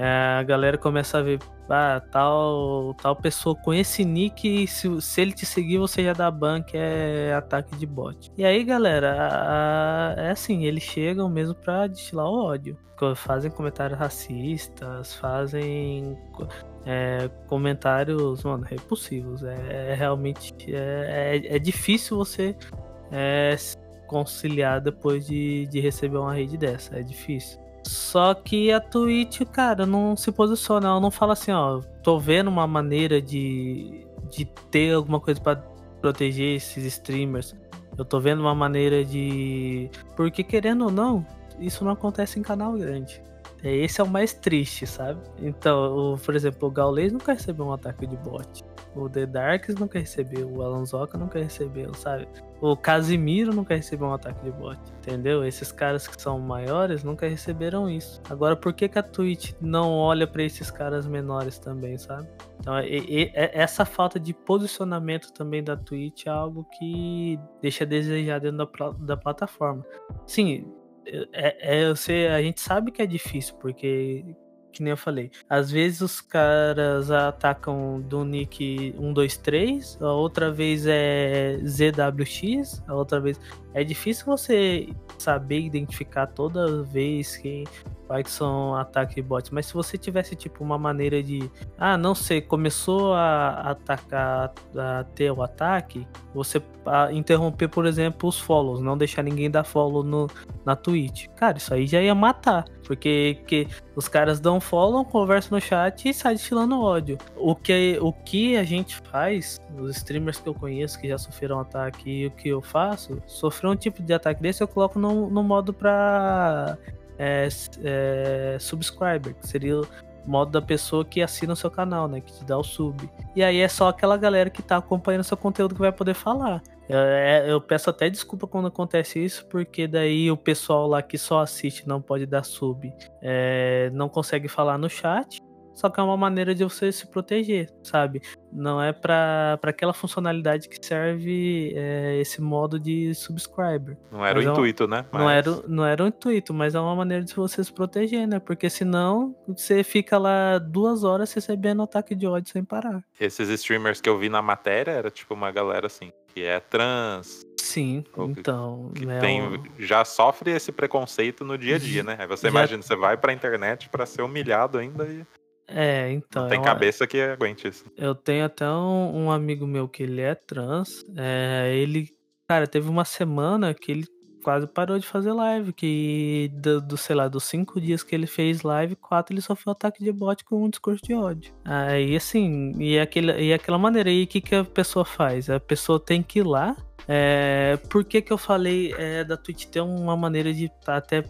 [SPEAKER 2] a galera começa a ver, ah, tal, tal pessoa com esse nick, se, se ele te seguir, você já dá ban, que é ataque de bot. E aí, galera, a, a, é assim, eles chegam mesmo pra destilar o ódio. Fazem comentários racistas, fazem é, comentários, mano, repulsivos. É, é realmente é, é, é, difícil você é, conciliar depois de, de receber uma rede dessa. É difícil. Só que a Twitch, cara, não se posiciona, ela não fala assim, ó, tô vendo uma maneira de, de ter alguma coisa para proteger esses streamers. Eu tô vendo uma maneira de. Porque querendo ou não, isso não acontece em canal grande. É, esse é o mais triste, sabe? Então, o, por exemplo, o Gaules nunca recebeu um ataque de bot. O The Darks nunca recebeu, o Alonsoca nunca recebeu, sabe? O Casimiro nunca recebeu um ataque de bot, entendeu? Esses caras que são maiores nunca receberam isso. Agora, por que, que a Twitch não olha para esses caras menores também, sabe? Então, e, e, essa falta de posicionamento também da Twitch é algo que deixa a desejar dentro da, da plataforma. Sim, é, é, você, a gente sabe que é difícil, porque que nem eu falei. Às vezes os caras atacam do nick 123, a outra vez é ZWX, a outra vez. É difícil você saber identificar toda vez que quais são ataques de bots, mas se você tivesse tipo uma maneira de, ah, não sei, começou a atacar, a ter o ataque, você interromper, por exemplo, os follows, não deixar ninguém dar follow no, na Twitch. Cara, isso aí já ia matar, porque que os caras dão follow, conversam no chat e sai destilando ódio. O que, o que a gente faz, os streamers que eu conheço que já sofreram ataque e o que eu faço, um tipo de ataque desse, eu coloco no, no modo pra é, é, subscriber, que seria o modo da pessoa que assina o seu canal, né? Que te dá o sub. E aí é só aquela galera que tá acompanhando seu conteúdo que vai poder falar. É, eu peço até desculpa quando acontece isso, porque daí o pessoal lá que só assiste não pode dar sub, é, não consegue falar no chat. Só que é uma maneira de você se proteger, sabe? Não é para aquela funcionalidade que serve é, esse modo de subscriber.
[SPEAKER 1] Não era mas o é intuito, né?
[SPEAKER 2] Mas... Não, era, não era o intuito, mas é uma maneira de você se proteger, né? Porque senão você fica lá duas horas recebendo ataque de ódio sem parar.
[SPEAKER 1] Esses streamers que eu vi na matéria era tipo uma galera assim, que é trans,
[SPEAKER 2] Sim, então.
[SPEAKER 1] Que né, tem, já sofre esse preconceito no dia a dia, né? Aí você já... imagina, você vai pra internet para ser humilhado ainda e.
[SPEAKER 2] É, então.
[SPEAKER 1] Não tem é cabeça que aguente isso.
[SPEAKER 2] Eu tenho até um, um, amigo meu que ele é trans. É, ele, cara, teve uma semana que ele quase parou de fazer live. Que do, do, sei lá, dos cinco dias que ele fez live, quatro ele sofreu ataque de bot com um discurso de ódio. Aí assim, e, aquele, e aquela maneira aí, o que, que a pessoa faz? A pessoa tem que ir lá. É, por que, que eu falei é, da Twitch ter uma maneira de até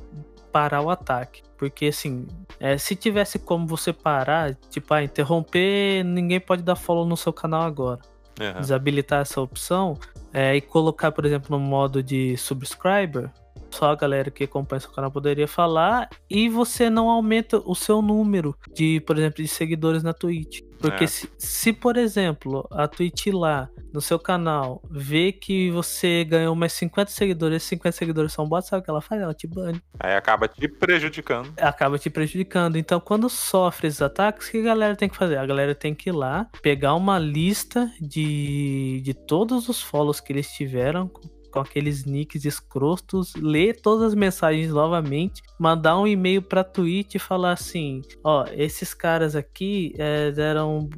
[SPEAKER 2] parar o ataque? Porque assim, é, se tivesse como você parar, tipo, ah, interromper, ninguém pode dar follow no seu canal agora.
[SPEAKER 1] Aham.
[SPEAKER 2] desabilitar essa opção é, e colocar, por exemplo, no modo de subscriber, só a galera que acompanha seu canal poderia falar e você não aumenta o seu número de, por exemplo, de seguidores na Twitch. Porque
[SPEAKER 1] É.
[SPEAKER 2] se, se, por exemplo, a Twitch lá no seu canal vê que você ganhou mais 50 seguidores, esses 50 seguidores são bots, sabe o que ela faz? Ela te bane.
[SPEAKER 1] Aí acaba te prejudicando.
[SPEAKER 2] Acaba te prejudicando. Então, quando sofre esses ataques, o que a galera tem que fazer? A galera tem que ir lá, pegar uma lista de, de todos os follows que eles tiveram, com aqueles nicks escrostos, ler todas as mensagens novamente, mandar um e-mail pra Twitch e falar assim: ó, esses caras aqui é, deram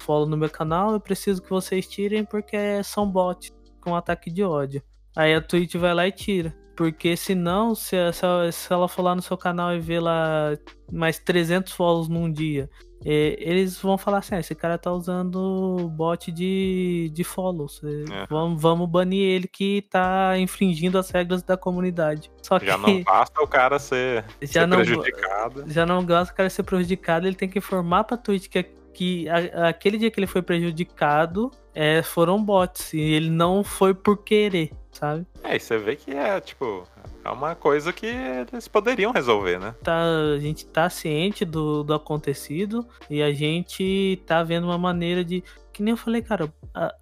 [SPEAKER 2] follow no meu canal, eu preciso que vocês tirem porque são bots com ataque de ódio. Aí a Twitch vai lá e tira. Porque senão, se, se, se ela for lá no seu canal e ver lá mais 300 follows num dia, eles vão falar assim: ah, esse cara tá usando bot de, de follows. é. Vamos, vamos banir ele que tá infringindo as regras da comunidade. Só que
[SPEAKER 1] Já não basta o cara ser,
[SPEAKER 2] já
[SPEAKER 1] ser
[SPEAKER 2] não,
[SPEAKER 1] prejudicado.
[SPEAKER 2] já não gosta do cara ser prejudicado, ele tem que informar pra Twitch que, que a- aquele dia que ele foi prejudicado é, foram bots. E ele não foi por querer, sabe?
[SPEAKER 1] É, e você vê que é, tipo, é uma coisa que eles poderiam resolver, né?
[SPEAKER 2] tá, a gente tá ciente do, do acontecido e a gente tá vendo uma maneira de. Que nem eu falei, cara,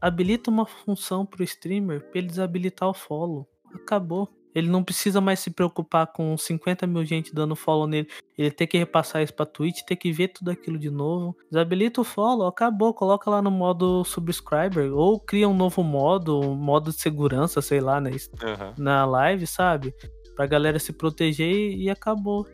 [SPEAKER 2] habilita uma função pro streamer pra ele desabilitar o follow. Acabou. Ele não precisa mais se preocupar com 50 mil gente dando follow nele. Ele ter que repassar isso pra Twitch, ter que ver tudo aquilo de novo. Desabilita o follow, acabou. Coloca lá no modo subscriber. Ou cria um novo modo, um modo de segurança, sei lá, né?
[SPEAKER 1] Aham.
[SPEAKER 2] na live, sabe? Pra galera se proteger e, e acabou.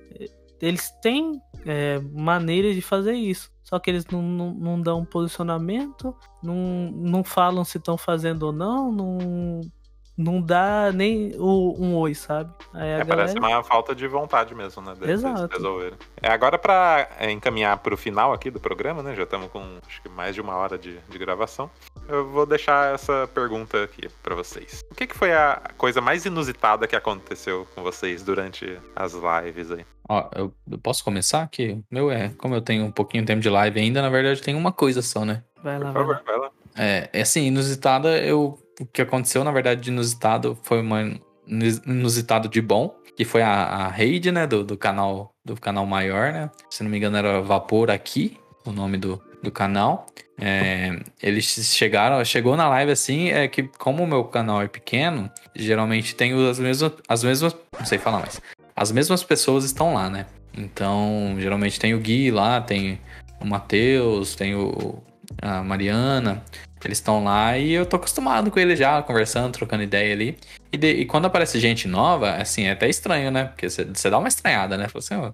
[SPEAKER 2] Eles têm é, maneiras de fazer isso. Só que eles não, não, não dão um posicionamento, não, não falam se estão fazendo ou não, não, não dá nem o, um oi, sabe? Aí a
[SPEAKER 1] É,
[SPEAKER 2] galera.
[SPEAKER 1] parece uma falta de vontade mesmo, né? Deles
[SPEAKER 2] Exato.
[SPEAKER 1] resolverem. É, agora pra é, encaminhar pro final aqui do programa, né? Já estamos com acho que mais de uma hora de, de gravação. Eu vou deixar essa pergunta aqui pra vocês. O que, que foi a coisa mais inusitada que aconteceu com vocês durante as lives aí?
[SPEAKER 3] Ó, eu, eu posso começar? Que o meu é, como eu tenho um pouquinho de tempo de live ainda, na verdade tem uma coisa só, né?
[SPEAKER 2] Vai lá,
[SPEAKER 1] Por
[SPEAKER 2] vai lá.
[SPEAKER 1] favor, vai lá.
[SPEAKER 3] É, é assim, inusitada, eu, o que aconteceu, na verdade, de inusitado foi uma inus- inusitado de bom, que foi a, a raid, né, do, do canal do canal maior, né? Se não me engano era Vapor Aqui, o nome do, do canal. É, eles chegaram, chegou na live assim, é que como o meu canal é pequeno, geralmente tem as mesmas, as mesmas, não sei falar mais, as mesmas pessoas estão lá, né? Então, geralmente tem o Gui lá, tem o Matheus, tem o, a Mariana, eles estão lá e eu tô acostumado com eles já, conversando, trocando ideia ali. E, de- e quando aparece gente nova, assim, é até estranho, né? Porque você dá uma estranhada, né? Fala assim, ó,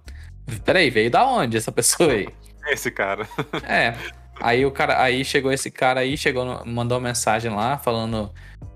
[SPEAKER 3] peraí, veio da onde essa pessoa aí?
[SPEAKER 1] Esse cara.
[SPEAKER 3] É. Aí o cara, aí chegou esse cara aí, chegou, no- mandou uma mensagem lá falando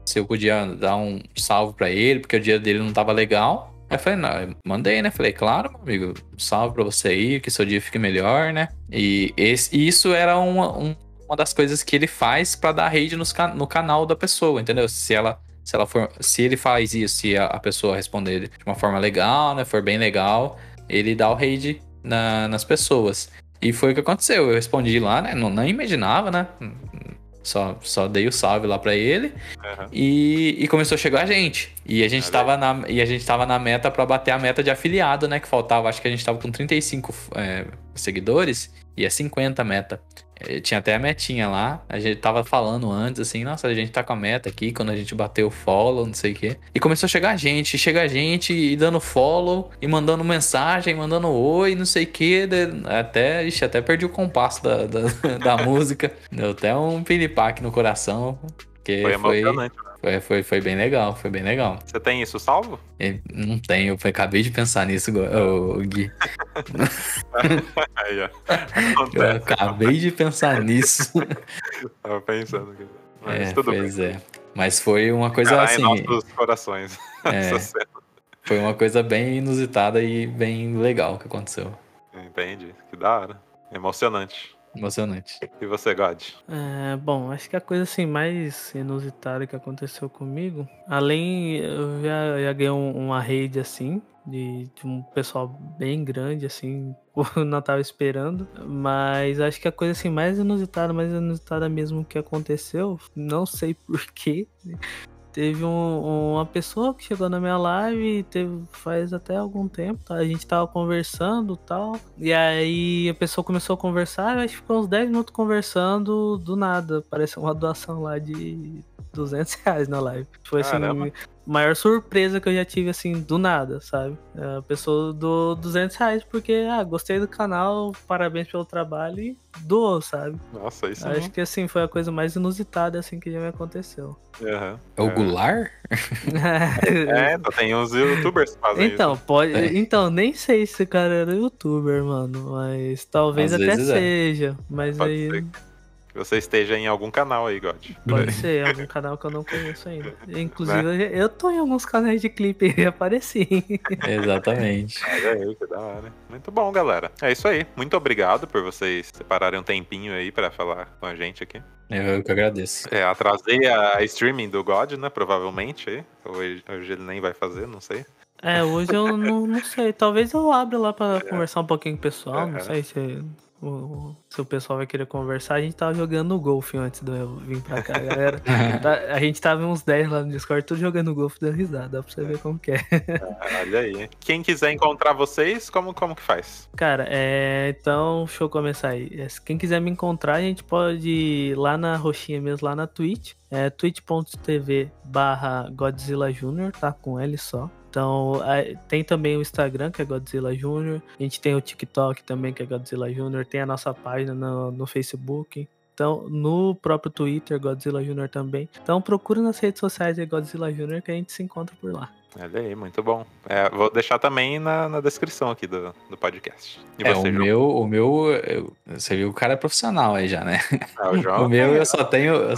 [SPEAKER 3] se eu podia dar um salve pra ele, porque o dia dele não tava legal. Aí eu falei, não, eu mandei, né? Falei, claro, meu amigo, um salve pra você aí, que seu dia fique melhor, né? E esse, e isso era uma, um- uma das coisas que ele faz pra dar rede nos no canal da pessoa, entendeu? Se ela, se ela for, se ele faz isso, se a, pessoa responder de uma forma legal, né? For bem legal, ele dá o raid na- nas pessoas. E foi o que aconteceu. Eu respondi lá, né? Não, não imaginava, né? Só, só dei o salve lá pra ele.
[SPEAKER 1] Aham.
[SPEAKER 3] E, e começou a chegar a gente. E a gente, tava na, e a gente tava na meta pra bater a meta de afiliado, né? Que faltava, acho que a gente tava com 35 é, seguidores e é 50 a meta. É, tinha até a metinha lá. A gente tava falando antes, assim, nossa, a gente tá com a meta aqui, quando a gente bateu o follow, não sei o quê. E começou a chegar gente, chega gente e dando follow, e mandando mensagem, mandando oi, não sei o quê. Até, ixi, até perdi o compasso da, da, da música. Deu até um piripaque no coração. Porque
[SPEAKER 1] Foi
[SPEAKER 3] foi,
[SPEAKER 1] emocionante. né?
[SPEAKER 3] Foi, foi, foi bem legal, foi bem legal.
[SPEAKER 1] Você tem isso salvo?
[SPEAKER 3] E Não tem, eu acabei de pensar nisso, Gui.
[SPEAKER 1] Aí, ó.
[SPEAKER 3] Eu acabei de pensar nisso.
[SPEAKER 1] Tava pensando. Mas
[SPEAKER 3] É,
[SPEAKER 1] tudo bem.
[SPEAKER 3] pois é. Mas foi uma coisa
[SPEAKER 1] em
[SPEAKER 3] assim.
[SPEAKER 1] nossos corações.
[SPEAKER 3] É, foi uma coisa bem inusitada e bem legal que aconteceu.
[SPEAKER 1] Entendi. Que da hora. Emocionante.
[SPEAKER 3] Emocionante.
[SPEAKER 1] E você, God?
[SPEAKER 2] É, bom, acho que a coisa assim mais inusitada que aconteceu comigo, além eu já, já ganhei um- uma rede assim, de, de um pessoal bem grande, assim, eu não tava esperando. Mas acho que a coisa assim mais inusitada, mais inusitada mesmo que aconteceu, não sei porquê. Teve um- uma pessoa que chegou na minha live, teve, faz até algum tempo, tá? a gente tava conversando tal. E aí a pessoa começou a conversar, acho que ficou uns 10 minutos conversando do nada. Parece uma doação lá de 200 reais na live. Foi assim,
[SPEAKER 1] Caramba.
[SPEAKER 2] a maior surpresa que eu já tive, assim, do nada, sabe? A pessoa do 200 reais porque, ah, gostei do canal, parabéns pelo trabalho e doou, sabe?
[SPEAKER 1] Nossa, isso
[SPEAKER 2] Acho que, assim, foi a coisa mais inusitada, assim, que já me aconteceu.
[SPEAKER 1] Aham.
[SPEAKER 3] É o Goulart?
[SPEAKER 1] É, tem uns youtubers que fazem
[SPEAKER 2] Então,
[SPEAKER 1] isso.
[SPEAKER 2] pode.
[SPEAKER 3] É.
[SPEAKER 2] Então, nem sei se o cara era youtuber, mano. Mas talvez
[SPEAKER 3] Às
[SPEAKER 2] até
[SPEAKER 3] vezes é.
[SPEAKER 2] seja. Mas
[SPEAKER 1] Pode
[SPEAKER 2] aí.
[SPEAKER 1] ser que você esteja em algum canal aí, God.
[SPEAKER 2] Pode ser, algum canal que eu não conheço ainda. Inclusive,
[SPEAKER 1] Né?
[SPEAKER 2] eu tô em alguns canais de clipe e apareci.
[SPEAKER 3] Exatamente.
[SPEAKER 1] Olha aí, que da hora. Muito bom, galera. É isso aí. Muito obrigado por vocês separarem um tempinho aí pra falar com a gente aqui.
[SPEAKER 3] Eu que agradeço.
[SPEAKER 1] É, atrasei a streaming do God, né? Provavelmente aí. Hoje, hoje ele nem vai fazer, não sei.
[SPEAKER 2] É, hoje eu não, não sei. Talvez eu abra lá pra conversar um pouquinho com o pessoal. Não
[SPEAKER 1] É.
[SPEAKER 2] sei se o, se o pessoal vai querer conversar. A gente tava jogando golfe antes de eu vir pra cá, galera. Tá- A gente tava uns 10 lá no Discord, tudo jogando golfe dando risada. Dá pra você ver como que é.
[SPEAKER 1] Olha aí. Quem quiser encontrar vocês, como, como que faz?
[SPEAKER 2] Cara, é, então, deixa eu começar aí. É, Quem quiser me encontrar, a gente pode ir lá na roxinha mesmo, lá na Twitch. É twitch.tv barra Godzilla Jr., tá? Com L só. Então, tem também o Instagram, que é Godzilla Jr. A gente tem o TikTok também, que é Godzilla Jr. Tem a nossa página no, no Facebook. Então, no próprio Twitter, Godzilla Jr. também. Então, procura nas redes sociais aí, Godzilla Jr., que a gente se encontra por lá.
[SPEAKER 1] Olha aí, muito bom. É, vou deixar também na, na descrição aqui do, do podcast. E
[SPEAKER 3] É,
[SPEAKER 1] você,
[SPEAKER 3] o
[SPEAKER 1] João?
[SPEAKER 3] meu, o meu, eu- você viu, o cara é profissional aí já, né?
[SPEAKER 1] Ah, o João
[SPEAKER 3] O meu eu só tenho. eu-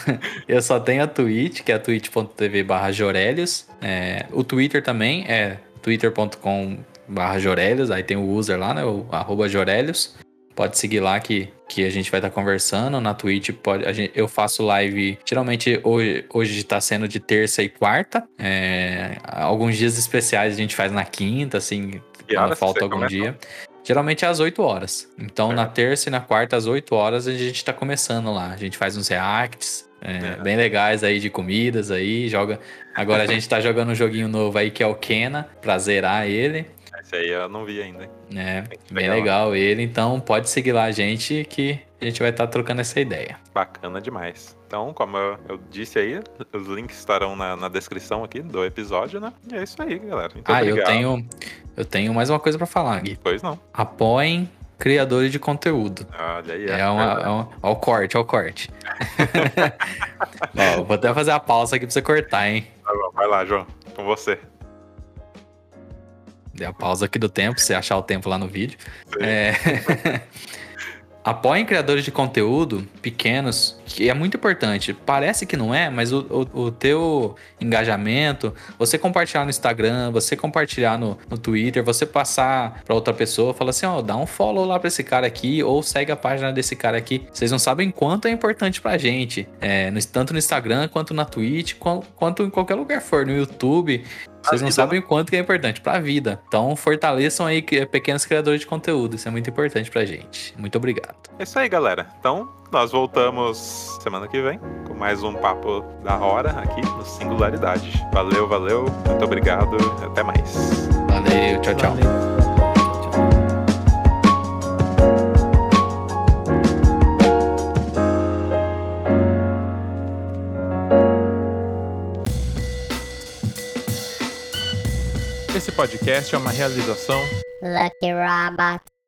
[SPEAKER 3] Eu só tenho a Twitch, que é twitch.tv barra Jorelius. É, o Twitter também é twitter.com barra Jorelius. Aí tem o user lá, né? O arroba Jorelius. Pode seguir lá que, que a gente vai estar conversando. Na Twitch pode, a gente- eu faço live. Geralmente hoje, hoje tá sendo de terça e quarta. É, alguns dias especiais a gente faz na quinta, assim, quando falta algum
[SPEAKER 1] começa?
[SPEAKER 3] dia. Geralmente é às 8 horas. Então,
[SPEAKER 1] É.
[SPEAKER 3] na terça e na quarta, às 8 horas, a gente tá começando lá. A gente faz uns reacts é,
[SPEAKER 1] É.
[SPEAKER 3] bem legais aí de comidas aí. Joga. Agora a gente tá jogando um joguinho novo aí que é o Kena, pra zerar ele.
[SPEAKER 1] Esse aí eu não vi ainda. que
[SPEAKER 3] Bem legal ele. Então, pode seguir lá a gente que a gente vai estar trocando essa ideia.
[SPEAKER 1] Bacana demais. Então, como eu, eu disse aí, os links estarão na, na descrição aqui do episódio, né? E é isso aí, galera. Muito
[SPEAKER 3] ah, eu
[SPEAKER 1] obrigado.
[SPEAKER 3] tenho, eu tenho mais uma coisa pra falar, Gui.
[SPEAKER 1] Pois não.
[SPEAKER 3] Apoiem criadores de conteúdo.
[SPEAKER 1] Olha aí.
[SPEAKER 3] É, uma, é um, ó o corte, ó o corte. Ó, vou até fazer a pausa aqui pra você cortar, hein?
[SPEAKER 1] Tá bom, Vai lá, João. Com você.
[SPEAKER 3] Dei a pausa aqui do tempo, você achar o tempo lá no vídeo. É... Apoiem criadores de conteúdo pequenos, que é muito importante. Parece que não é, mas o, o, o teu engajamento, você compartilhar no Instagram, você compartilhar no, no Twitter, você passar pra outra pessoa, fala assim, ó, dá um follow lá pra esse cara aqui, ou segue a página desse cara aqui. Vocês não sabem quanto é importante pra gente, é, no- tanto no Instagram, quanto na Twitch, quan- quanto em qualquer lugar for, no YouTube. Vocês não sabem o quanto que é importante pra vida. Então, fortaleçam aí que- pequenos criadores de conteúdo. Isso é muito importante pra gente. Muito obrigado.
[SPEAKER 1] É isso aí, galera. Então, nós voltamos semana que vem com mais um papo da hora aqui no Singularidade. Valeu, valeu. Muito obrigado. e Até mais.
[SPEAKER 3] Valeu, tchau, tchau.
[SPEAKER 2] Valeu.
[SPEAKER 1] Esse podcast é uma realização
[SPEAKER 5] Lucky Robot.